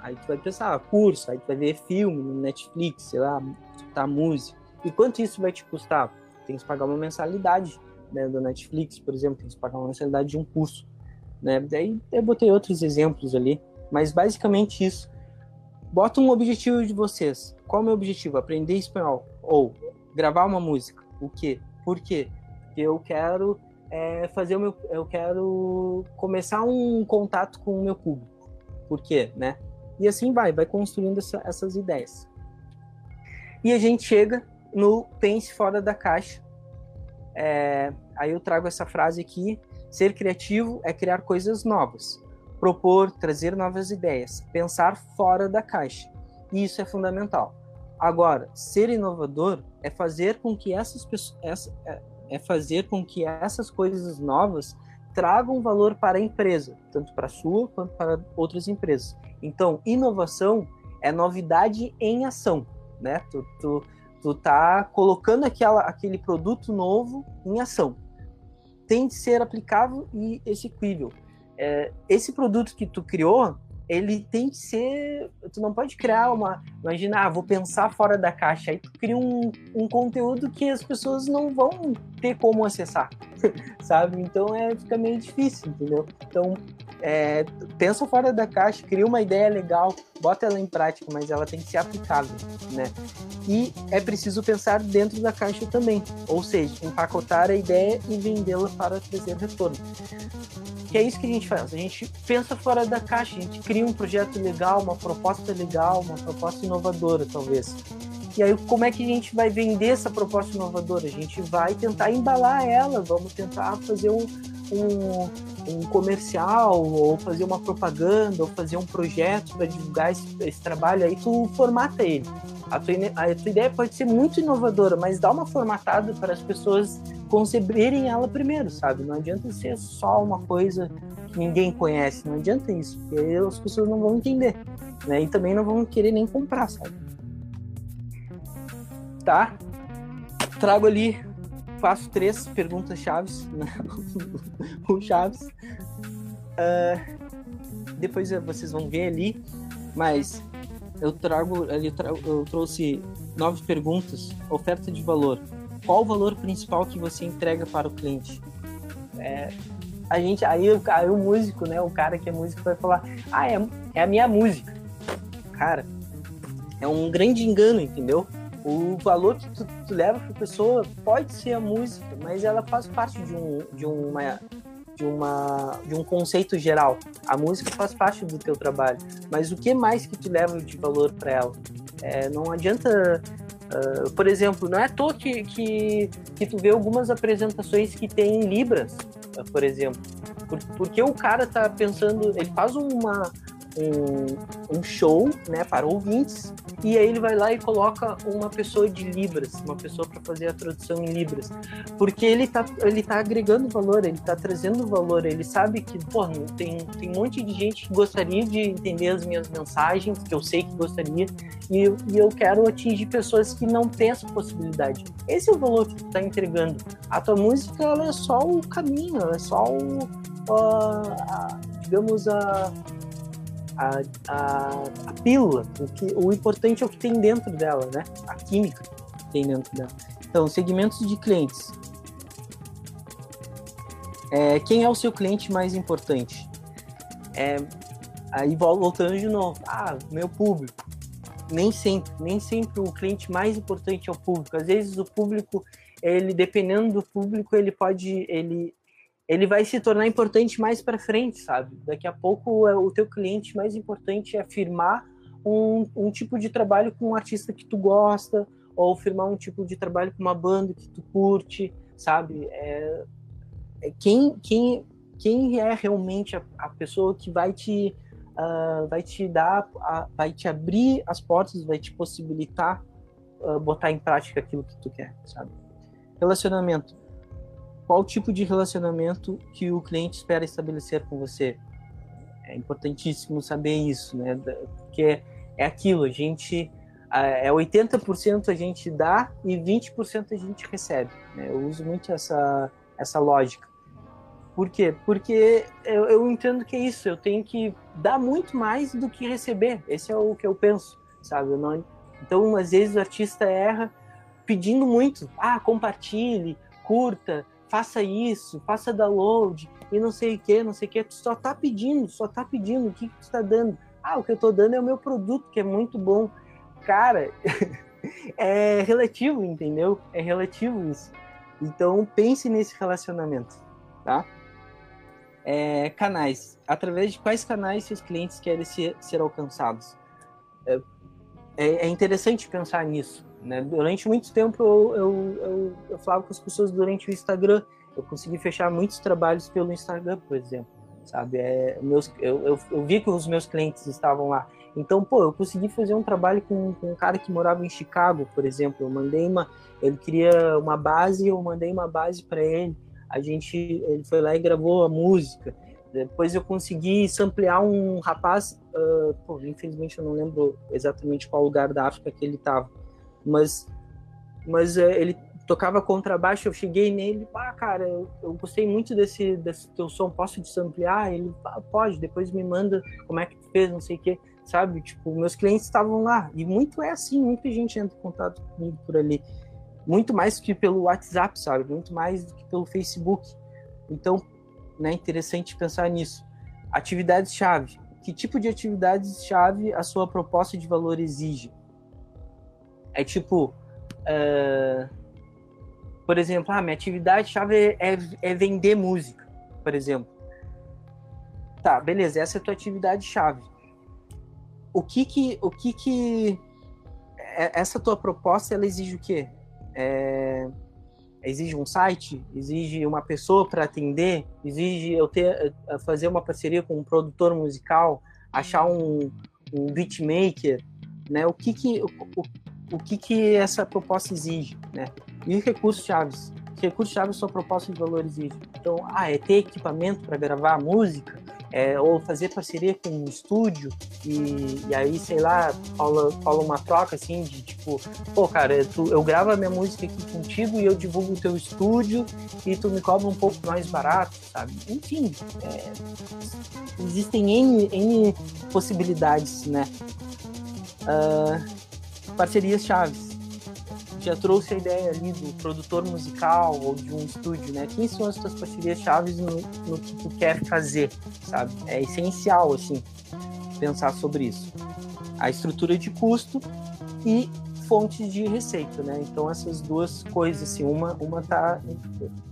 Aí tu vai pensar, ah, curso, aí tu vai ver filme no Netflix, sei lá, escutar música. E quanto isso vai te custar? Tem que pagar uma mensalidade né, do Netflix, por exemplo, tem que pagar uma mensalidade de um curso. Né? Daí eu botei outros exemplos ali, mas basicamente isso. Bota um objetivo de vocês. Qual é o meu objetivo? Aprender espanhol ou gravar uma música. O quê? Por quê? Porque eu quero é, fazer o meu, eu quero começar um contato com o meu público. Por quê, né? E assim vai, vai construindo essa, essas ideias. E a gente chega no pense fora da caixa. É, aí eu trago essa frase aqui: ser criativo é criar coisas novas, propor, trazer novas ideias, pensar fora da caixa. Isso é fundamental. Agora, ser inovador é fazer com que essas pessoas, é, é fazer com que essas coisas novas tragam valor para a empresa, tanto para a sua quanto para outras empresas. Então, inovação é novidade em ação, né? Tu, tu, Tu tá colocando aquela, aquele produto novo em ação. Tem de ser aplicável e execuível. É, esse produto que tu criou, ele tem que ser. Tu não pode criar uma. Imagina, ah, vou pensar fora da caixa. Aí tu cria um, um conteúdo que as pessoas não vão ter como acessar, sabe? Então é, fica meio difícil, entendeu? Então, é, pensa fora da caixa, cria uma ideia legal, bota ela em prática, mas ela tem que ser aplicável, né? E é preciso pensar dentro da caixa também, ou seja, empacotar a ideia e vendê-la para trazer retorno. Que é isso que a gente faz. A gente pensa fora da caixa, a gente cria um projeto legal, uma proposta legal, uma proposta inovadora, talvez. E aí, como é que a gente vai vender essa proposta inovadora? A gente vai tentar embalar ela, vamos tentar fazer um, um, um comercial, ou fazer uma propaganda, ou fazer um projeto para divulgar esse, esse, trabalho. Aí tu formata ele. A tua, a tua ideia pode ser muito inovadora, mas dá uma formatada para as pessoas conceberem ela primeiro, sabe? Não adianta ser só uma coisa que ninguém conhece, não adianta isso, porque aí as pessoas não vão entender, né? E também não vão querer nem comprar, sabe? Tá? Trago ali, faço três perguntas chaves, né? o chaves. Uh, depois vocês vão ver ali, mas eu trago ali, eu trouxe nove perguntas, oferta de valor, qual o valor principal que você entrega para o cliente? É, a gente, aí, aí o músico, né, o cara que é músico vai falar, ah, é, é a minha música. Cara, é um grande engano, entendeu? O valor que tu, tu leva para a pessoa pode ser a música, mas ela faz parte de um, de uma de, uma, de um conceito geral. A música faz parte do teu trabalho, mas o que mais que tu leva de valor para ela? É, não adianta Uh, por exemplo, não é à toa que, que, que tu vê algumas apresentações que tem Libras, uh, por exemplo. Por, porque o cara tá pensando, ele faz uma, um, um show, né, para ouvintes, e aí ele vai lá e coloca uma pessoa de Libras, uma pessoa para fazer a tradução em Libras, porque ele tá, ele tá agregando valor, ele tá trazendo valor, ele sabe que, pô, tem, tem um monte de gente que gostaria de entender as minhas mensagens, que eu sei que gostaria, e, e eu quero atingir pessoas que não têm essa possibilidade. Esse é o valor que tu tá entregando. A tua música, ela é só o caminho, é só o, a, digamos, a, a, a, a pílula. O, que, o importante é o que tem dentro dela, né? A química que tem dentro dela. Então, segmentos de clientes. É, quem é o seu cliente mais importante? É, aí voltando de novo. Ah, meu público. Nem sempre, nem sempre o cliente mais importante é o público. Às vezes o público, ele dependendo do público, ele pode, ele ele vai se tornar importante mais para frente, sabe? Daqui a pouco é, o teu cliente mais importante é firmar um, um tipo de trabalho com um artista que tu gosta, ou firmar um tipo de trabalho com uma banda que tu curte, sabe? É, é quem, quem, quem é realmente a, a pessoa que vai te, uh, vai te dar, a, vai te abrir as portas, vai te possibilitar uh, botar em prática aquilo que tu quer, sabe? Relacionamento qual tipo de relacionamento que o cliente espera estabelecer com você. É importantíssimo saber isso, né? Porque é aquilo, a gente é 80% a gente dá e 20% a gente recebe. Né? Eu uso muito essa, essa lógica. Por quê? Porque eu, eu, entendo que é isso, eu tenho que dar muito mais do que receber. Esse é o que eu penso, sabe? Não... Então, às vezes o artista erra pedindo muito. Ah, compartilhe, curta, faça isso, faça download e não sei o que, não sei o que. Tu só tá pedindo, só tá pedindo. O que, que tu tá dando? Ah, o que eu tô dando é o meu produto, que é muito bom. Cara, é relativo, entendeu? É relativo isso. Então pense nesse relacionamento, tá? É, canais. Através de quais canais seus clientes querem ser, ser alcançados? É, é, é interessante pensar nisso. Né? Durante muito tempo eu, eu, eu, eu, falava com as pessoas durante o Instagram. Eu consegui fechar muitos trabalhos pelo Instagram, por exemplo. Sabe? É, meus, eu, eu, eu vi que os meus clientes estavam lá. Então, pô, eu consegui fazer um trabalho com, com um cara que morava em Chicago, por exemplo. Eu mandei uma. Ele queria uma base, eu mandei uma base para ele. A gente. Ele foi lá e gravou a música. Depois eu consegui samplear um rapaz. Uh, pô, infelizmente eu não lembro exatamente qual lugar da África que ele estava mas mas é, ele tocava contrabaixo, eu cheguei nele, ah, cara, eu, eu, gostei muito desse, desse teu som, posso desampliar? Ele, ah, pode, depois me manda como é que tu fez, não sei o que, sabe? Tipo, meus clientes estavam lá, e muito é assim, muita gente entra em contato comigo por ali, muito mais que pelo WhatsApp, sabe? Muito mais do que pelo Facebook. Então, né, interessante pensar nisso. Atividades-chave. Que tipo de atividades-chave a sua proposta de valor exige? É tipo, uh, por exemplo, ah, minha atividade-chave é, é, vender música, por exemplo. Tá, beleza, essa é a tua atividade-chave. O que que, o que que, é, essa tua proposta, ela exige o quê? É, exige um site, exige uma pessoa para atender, exige eu ter eh, fazer uma parceria com um produtor musical, achar um, um beatmaker, né? O que que o que, que essa proposta exige, né? E os recursos chaves. Os recursos chaves sua proposta de valor exige. Então, ah, é ter equipamento para gravar música, é, ou fazer parceria com um estúdio e, e aí, sei lá, fala, fala uma troca assim de tipo, pô, cara, tu, eu gravo a minha música aqui contigo e eu divulgo o teu estúdio e tu me cobra um pouco mais barato, sabe? Enfim, é, existem N, N possibilidades, né? Uh, parcerias chaves. Já trouxe a ideia ali do produtor musical ou de um estúdio, né? Quem são as tuas parcerias chaves no, no que tu quer fazer, sabe? É essencial, assim, pensar sobre isso. A estrutura de custo e fontes de receita, né? Então essas duas coisas, assim, uma uma tá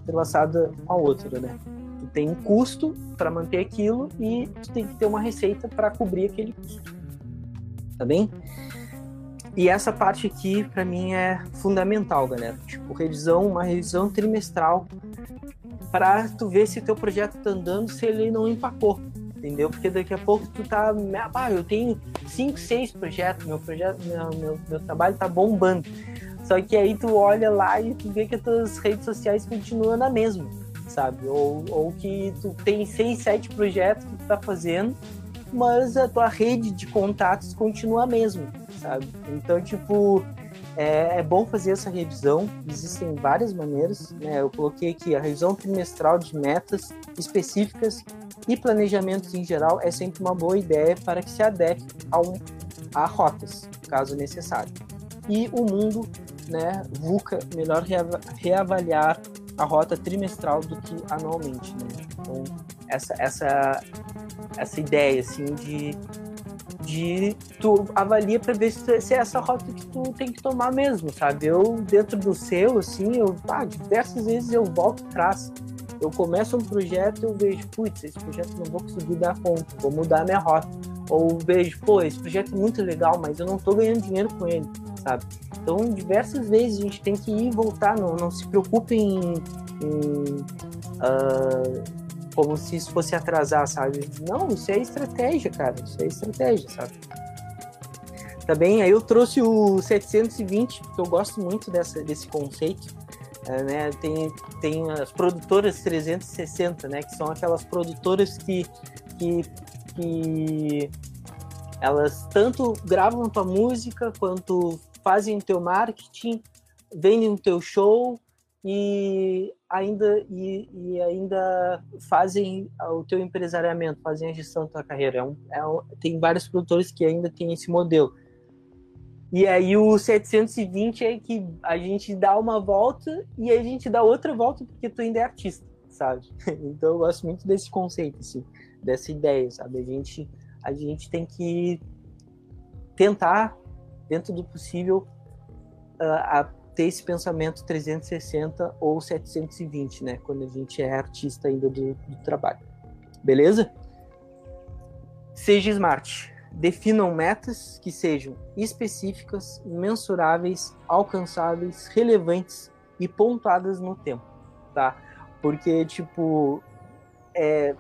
relacionada a outra, né? Tu tem um custo para manter aquilo e tu tem que ter uma receita para cobrir aquele custo. Tá bem? E essa parte aqui, para mim, é fundamental, galera. Tipo, revisão, uma revisão trimestral para tu ver se teu projeto tá andando, se ele não empacou, entendeu? Porque daqui a pouco tu tá, ah, eu tenho cinco, seis projetos, meu projeto, meu, meu, meu trabalho tá bombando. Só que aí tu olha lá e tu vê que as tuas redes sociais continuam na mesma, sabe? Ou, ou que tu tem seis, sete projetos que tu tá fazendo, mas a tua rede de contatos continua a mesma, sabe? Então, tipo, é, é, bom fazer essa revisão, existem várias maneiras. Né? Eu coloquei aqui a revisão trimestral de metas específicas e planejamentos em geral é sempre uma boa ideia para que se adeque a, um, a rotas, caso necessário. E o mundo, né, VUCA, melhor reavaliar a rota trimestral do que anualmente. Né? Então, essa, essa, essa ideia assim, de de tu avalia para ver se, se, é essa rota que tu tem que tomar mesmo, sabe? Eu, dentro do seu, assim, eu, ah, diversas vezes eu volto atrás. Eu começo um projeto eu vejo, putz, esse projeto não vou conseguir dar conta, vou mudar minha rota. Ou vejo, pô, esse projeto é muito legal, mas eu não tô ganhando dinheiro com ele, sabe? Então, diversas vezes a gente tem que ir e voltar, não, não se preocupe em, em uh, como se isso fosse atrasar, sabe? Não, isso é estratégia, cara. Isso é estratégia, sabe? Também aí eu trouxe o 720, que eu gosto muito dessa, desse conceito. É, né? Tem, tem as produtoras 360, né? Que são aquelas produtoras que, que, que elas tanto gravam tua música quanto fazem teu marketing, vendem o teu show e ainda e, e, ainda fazem o teu empresariamento, fazem a gestão da tua carreira. É um, é um, tem vários produtores que ainda têm esse modelo. E aí o 720 é que a gente dá uma volta e a gente dá outra volta porque tu ainda é artista, sabe? Então eu gosto muito desse conceito, assim, dessa ideia, sabe? A gente, a gente tem que tentar, dentro do possível, uh, a ter esse pensamento 360 ou 720, né? Quando a gente é artista ainda do, do trabalho. Beleza? Seja smart. Definam metas que sejam específicas, mensuráveis, alcançáveis, relevantes e pontuadas no tempo, tá? Porque, tipo, é,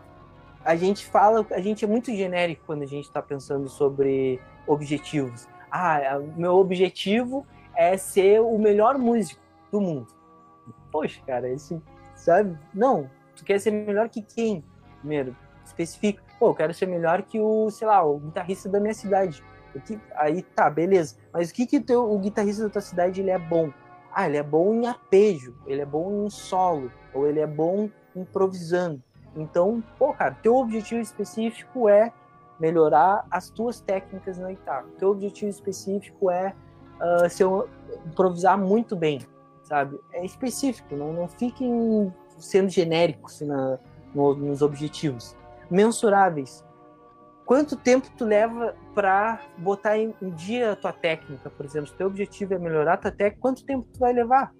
a gente fala, a gente é muito genérico quando a gente está pensando sobre objetivos. Ah, meu objetivo é ser o melhor músico do mundo. Poxa, cara, esse, sabe? Não, tu quer ser melhor que quem? Primeiro, especifica. Pô, eu quero ser melhor que o, sei lá, o guitarrista da minha cidade. Que, aí tá, beleza. Mas o que que teu, o guitarrista da tua cidade ele é bom? Ah, ele é bom em arpejo, ele é bom em solo, ou ele é bom improvisando. Então, pô, cara, teu objetivo específico é melhorar as tuas técnicas na guitarra. Teu objetivo específico é uh, se eu improvisar muito bem, sabe? É específico, não, não fiquem sendo genéricos na, no, nos objetivos. Mensuráveis. Quanto tempo tu leva para botar em, em, dia a tua técnica, por exemplo? Se teu objetivo é melhorar a tua técnica, quanto tempo tu vai levar?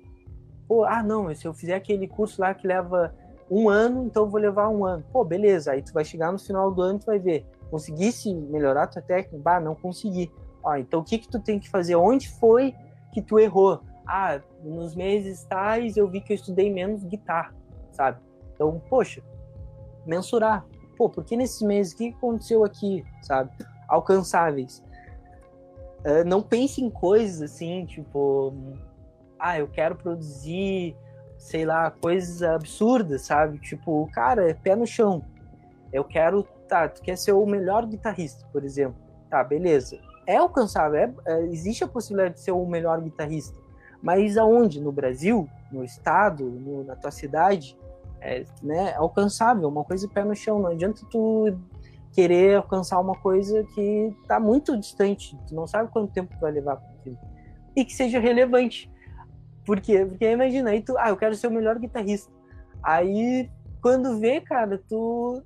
Pô, ah, não, se eu fizer aquele curso lá que leva um ano, então eu vou levar um ano. Pô, beleza, aí tu vai chegar no final do ano tu vai ver. Conseguisse melhorar a tua técnica? Bah, não consegui. Então o que que tu tem que fazer? Onde foi que tu errou? Ah, nos meses tais eu vi que eu estudei menos guitarra, sabe? Então, poxa, mensurar. Pô, por que nesses meses? O que aconteceu aqui, sabe? Alcançáveis. Uh, não pense em coisas assim, tipo, ah, eu quero produzir, sei lá, coisas absurdas, sabe? Tipo, cara, é pé no chão. Eu quero, tá, tu quer ser o melhor guitarrista, por exemplo. Tá, beleza é alcançável, é, é, existe a possibilidade de ser o melhor guitarrista. Mas aonde? No Brasil? No estado? No, na tua cidade? É né, alcançável, uma coisa pé no chão. Não adianta tu querer alcançar uma coisa que está muito distante. Tu não sabe quanto tempo vai levar para aquilo. E que seja relevante. Por quê? Porque imagina, aí tu, ah, eu quero ser o melhor guitarrista. Aí, quando vê, cara, tu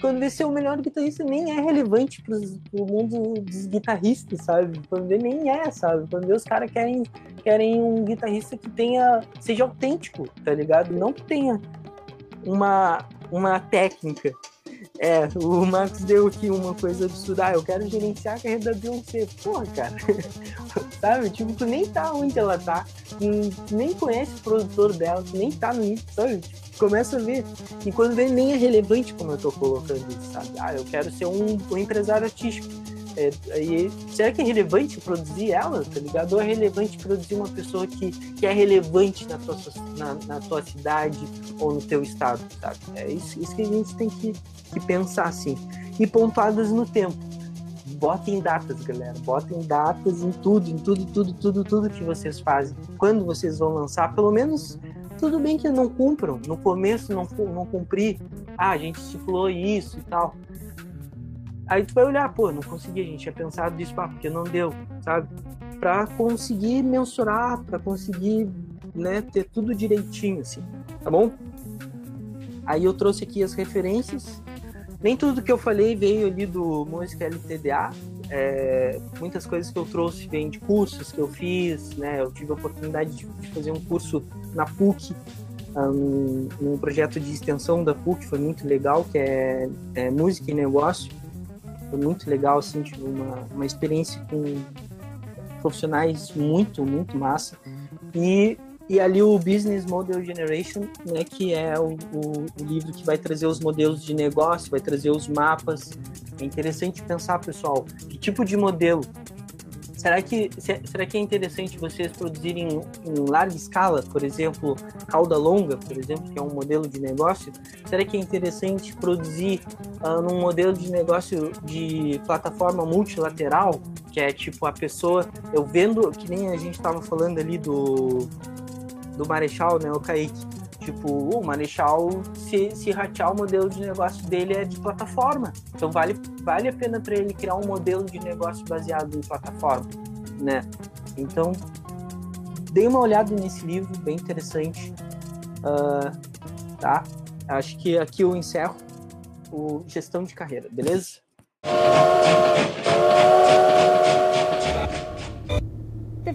quando vê ser o melhor guitarrista nem é relevante pro, pro mundo dos guitarristas, sabe? Quando vê nem é, sabe? Quando os caras querem, querem um guitarrista que tenha, seja autêntico, tá ligado? Não que tenha uma, uma técnica. É, o Marcos deu aqui uma coisa absurda. Ah, eu quero gerenciar a carreira da Beyoncé. Porra, cara. sabe? Tipo, tu nem tá onde ela tá, tu nem conhece o produtor dela, tu nem tá no nicho, sabe? Tipo, começa a ver. E quando vê, nem é relevante como eu tô colocando isso, sabe? Ah, eu quero ser um, um empresário artístico. É, e, será que é relevante produzir ela, tá ligado? Ou é relevante produzir uma pessoa que, que é relevante na tua, na, na tua cidade ou no teu estado, sabe? É isso, isso que a gente tem que, que pensar, assim. E pontuadas no tempo botem datas, galera. Botem datas em tudo, em tudo, tudo, tudo, tudo que vocês fazem. Quando vocês vão lançar, pelo menos tudo bem que não cumpram. No começo não, não cumprir. Ah, a gente estipulou isso e tal. Aí tu vai olhar, pô, não consegui, a gente tinha pensado nisso, ah, porque não deu, sabe? Para conseguir mensurar, para conseguir, né, ter tudo direitinho, assim, tá bom? Aí eu trouxe aqui as referências nem tudo que eu falei veio ali do Música LTDA. É, muitas coisas que eu trouxe vêm de cursos que eu fiz, né? Eu tive a oportunidade de, de fazer um curso na PUC, um, um, projeto de extensão da PUC, foi muito legal, que é, é Música e Negócio. Foi muito legal, assim, tive uma, uma experiência com profissionais muito, muito massa. E e ali o Business Model Generation, né, que é o, o, o, livro que vai trazer os modelos de negócio, vai trazer os mapas. É interessante pensar, pessoal, que tipo de modelo. Será que, será que é interessante vocês produzirem em larga escala, por exemplo, cauda longa, por exemplo, que é um modelo de negócio? Será que é interessante produzir uh, num modelo de negócio de plataforma multilateral, que é tipo a pessoa, eu vendo, que nem a gente estava falando ali do do Marechal, né, o Kaique. Tipo, o Marechal, se, se ratear o modelo de negócio dele é de plataforma. Então vale, vale a pena para ele criar um modelo de negócio baseado em plataforma, né? Então, dei uma olhada nesse livro, bem interessante. Uh, tá? Acho que aqui eu encerro o gestão de carreira, beleza? Tá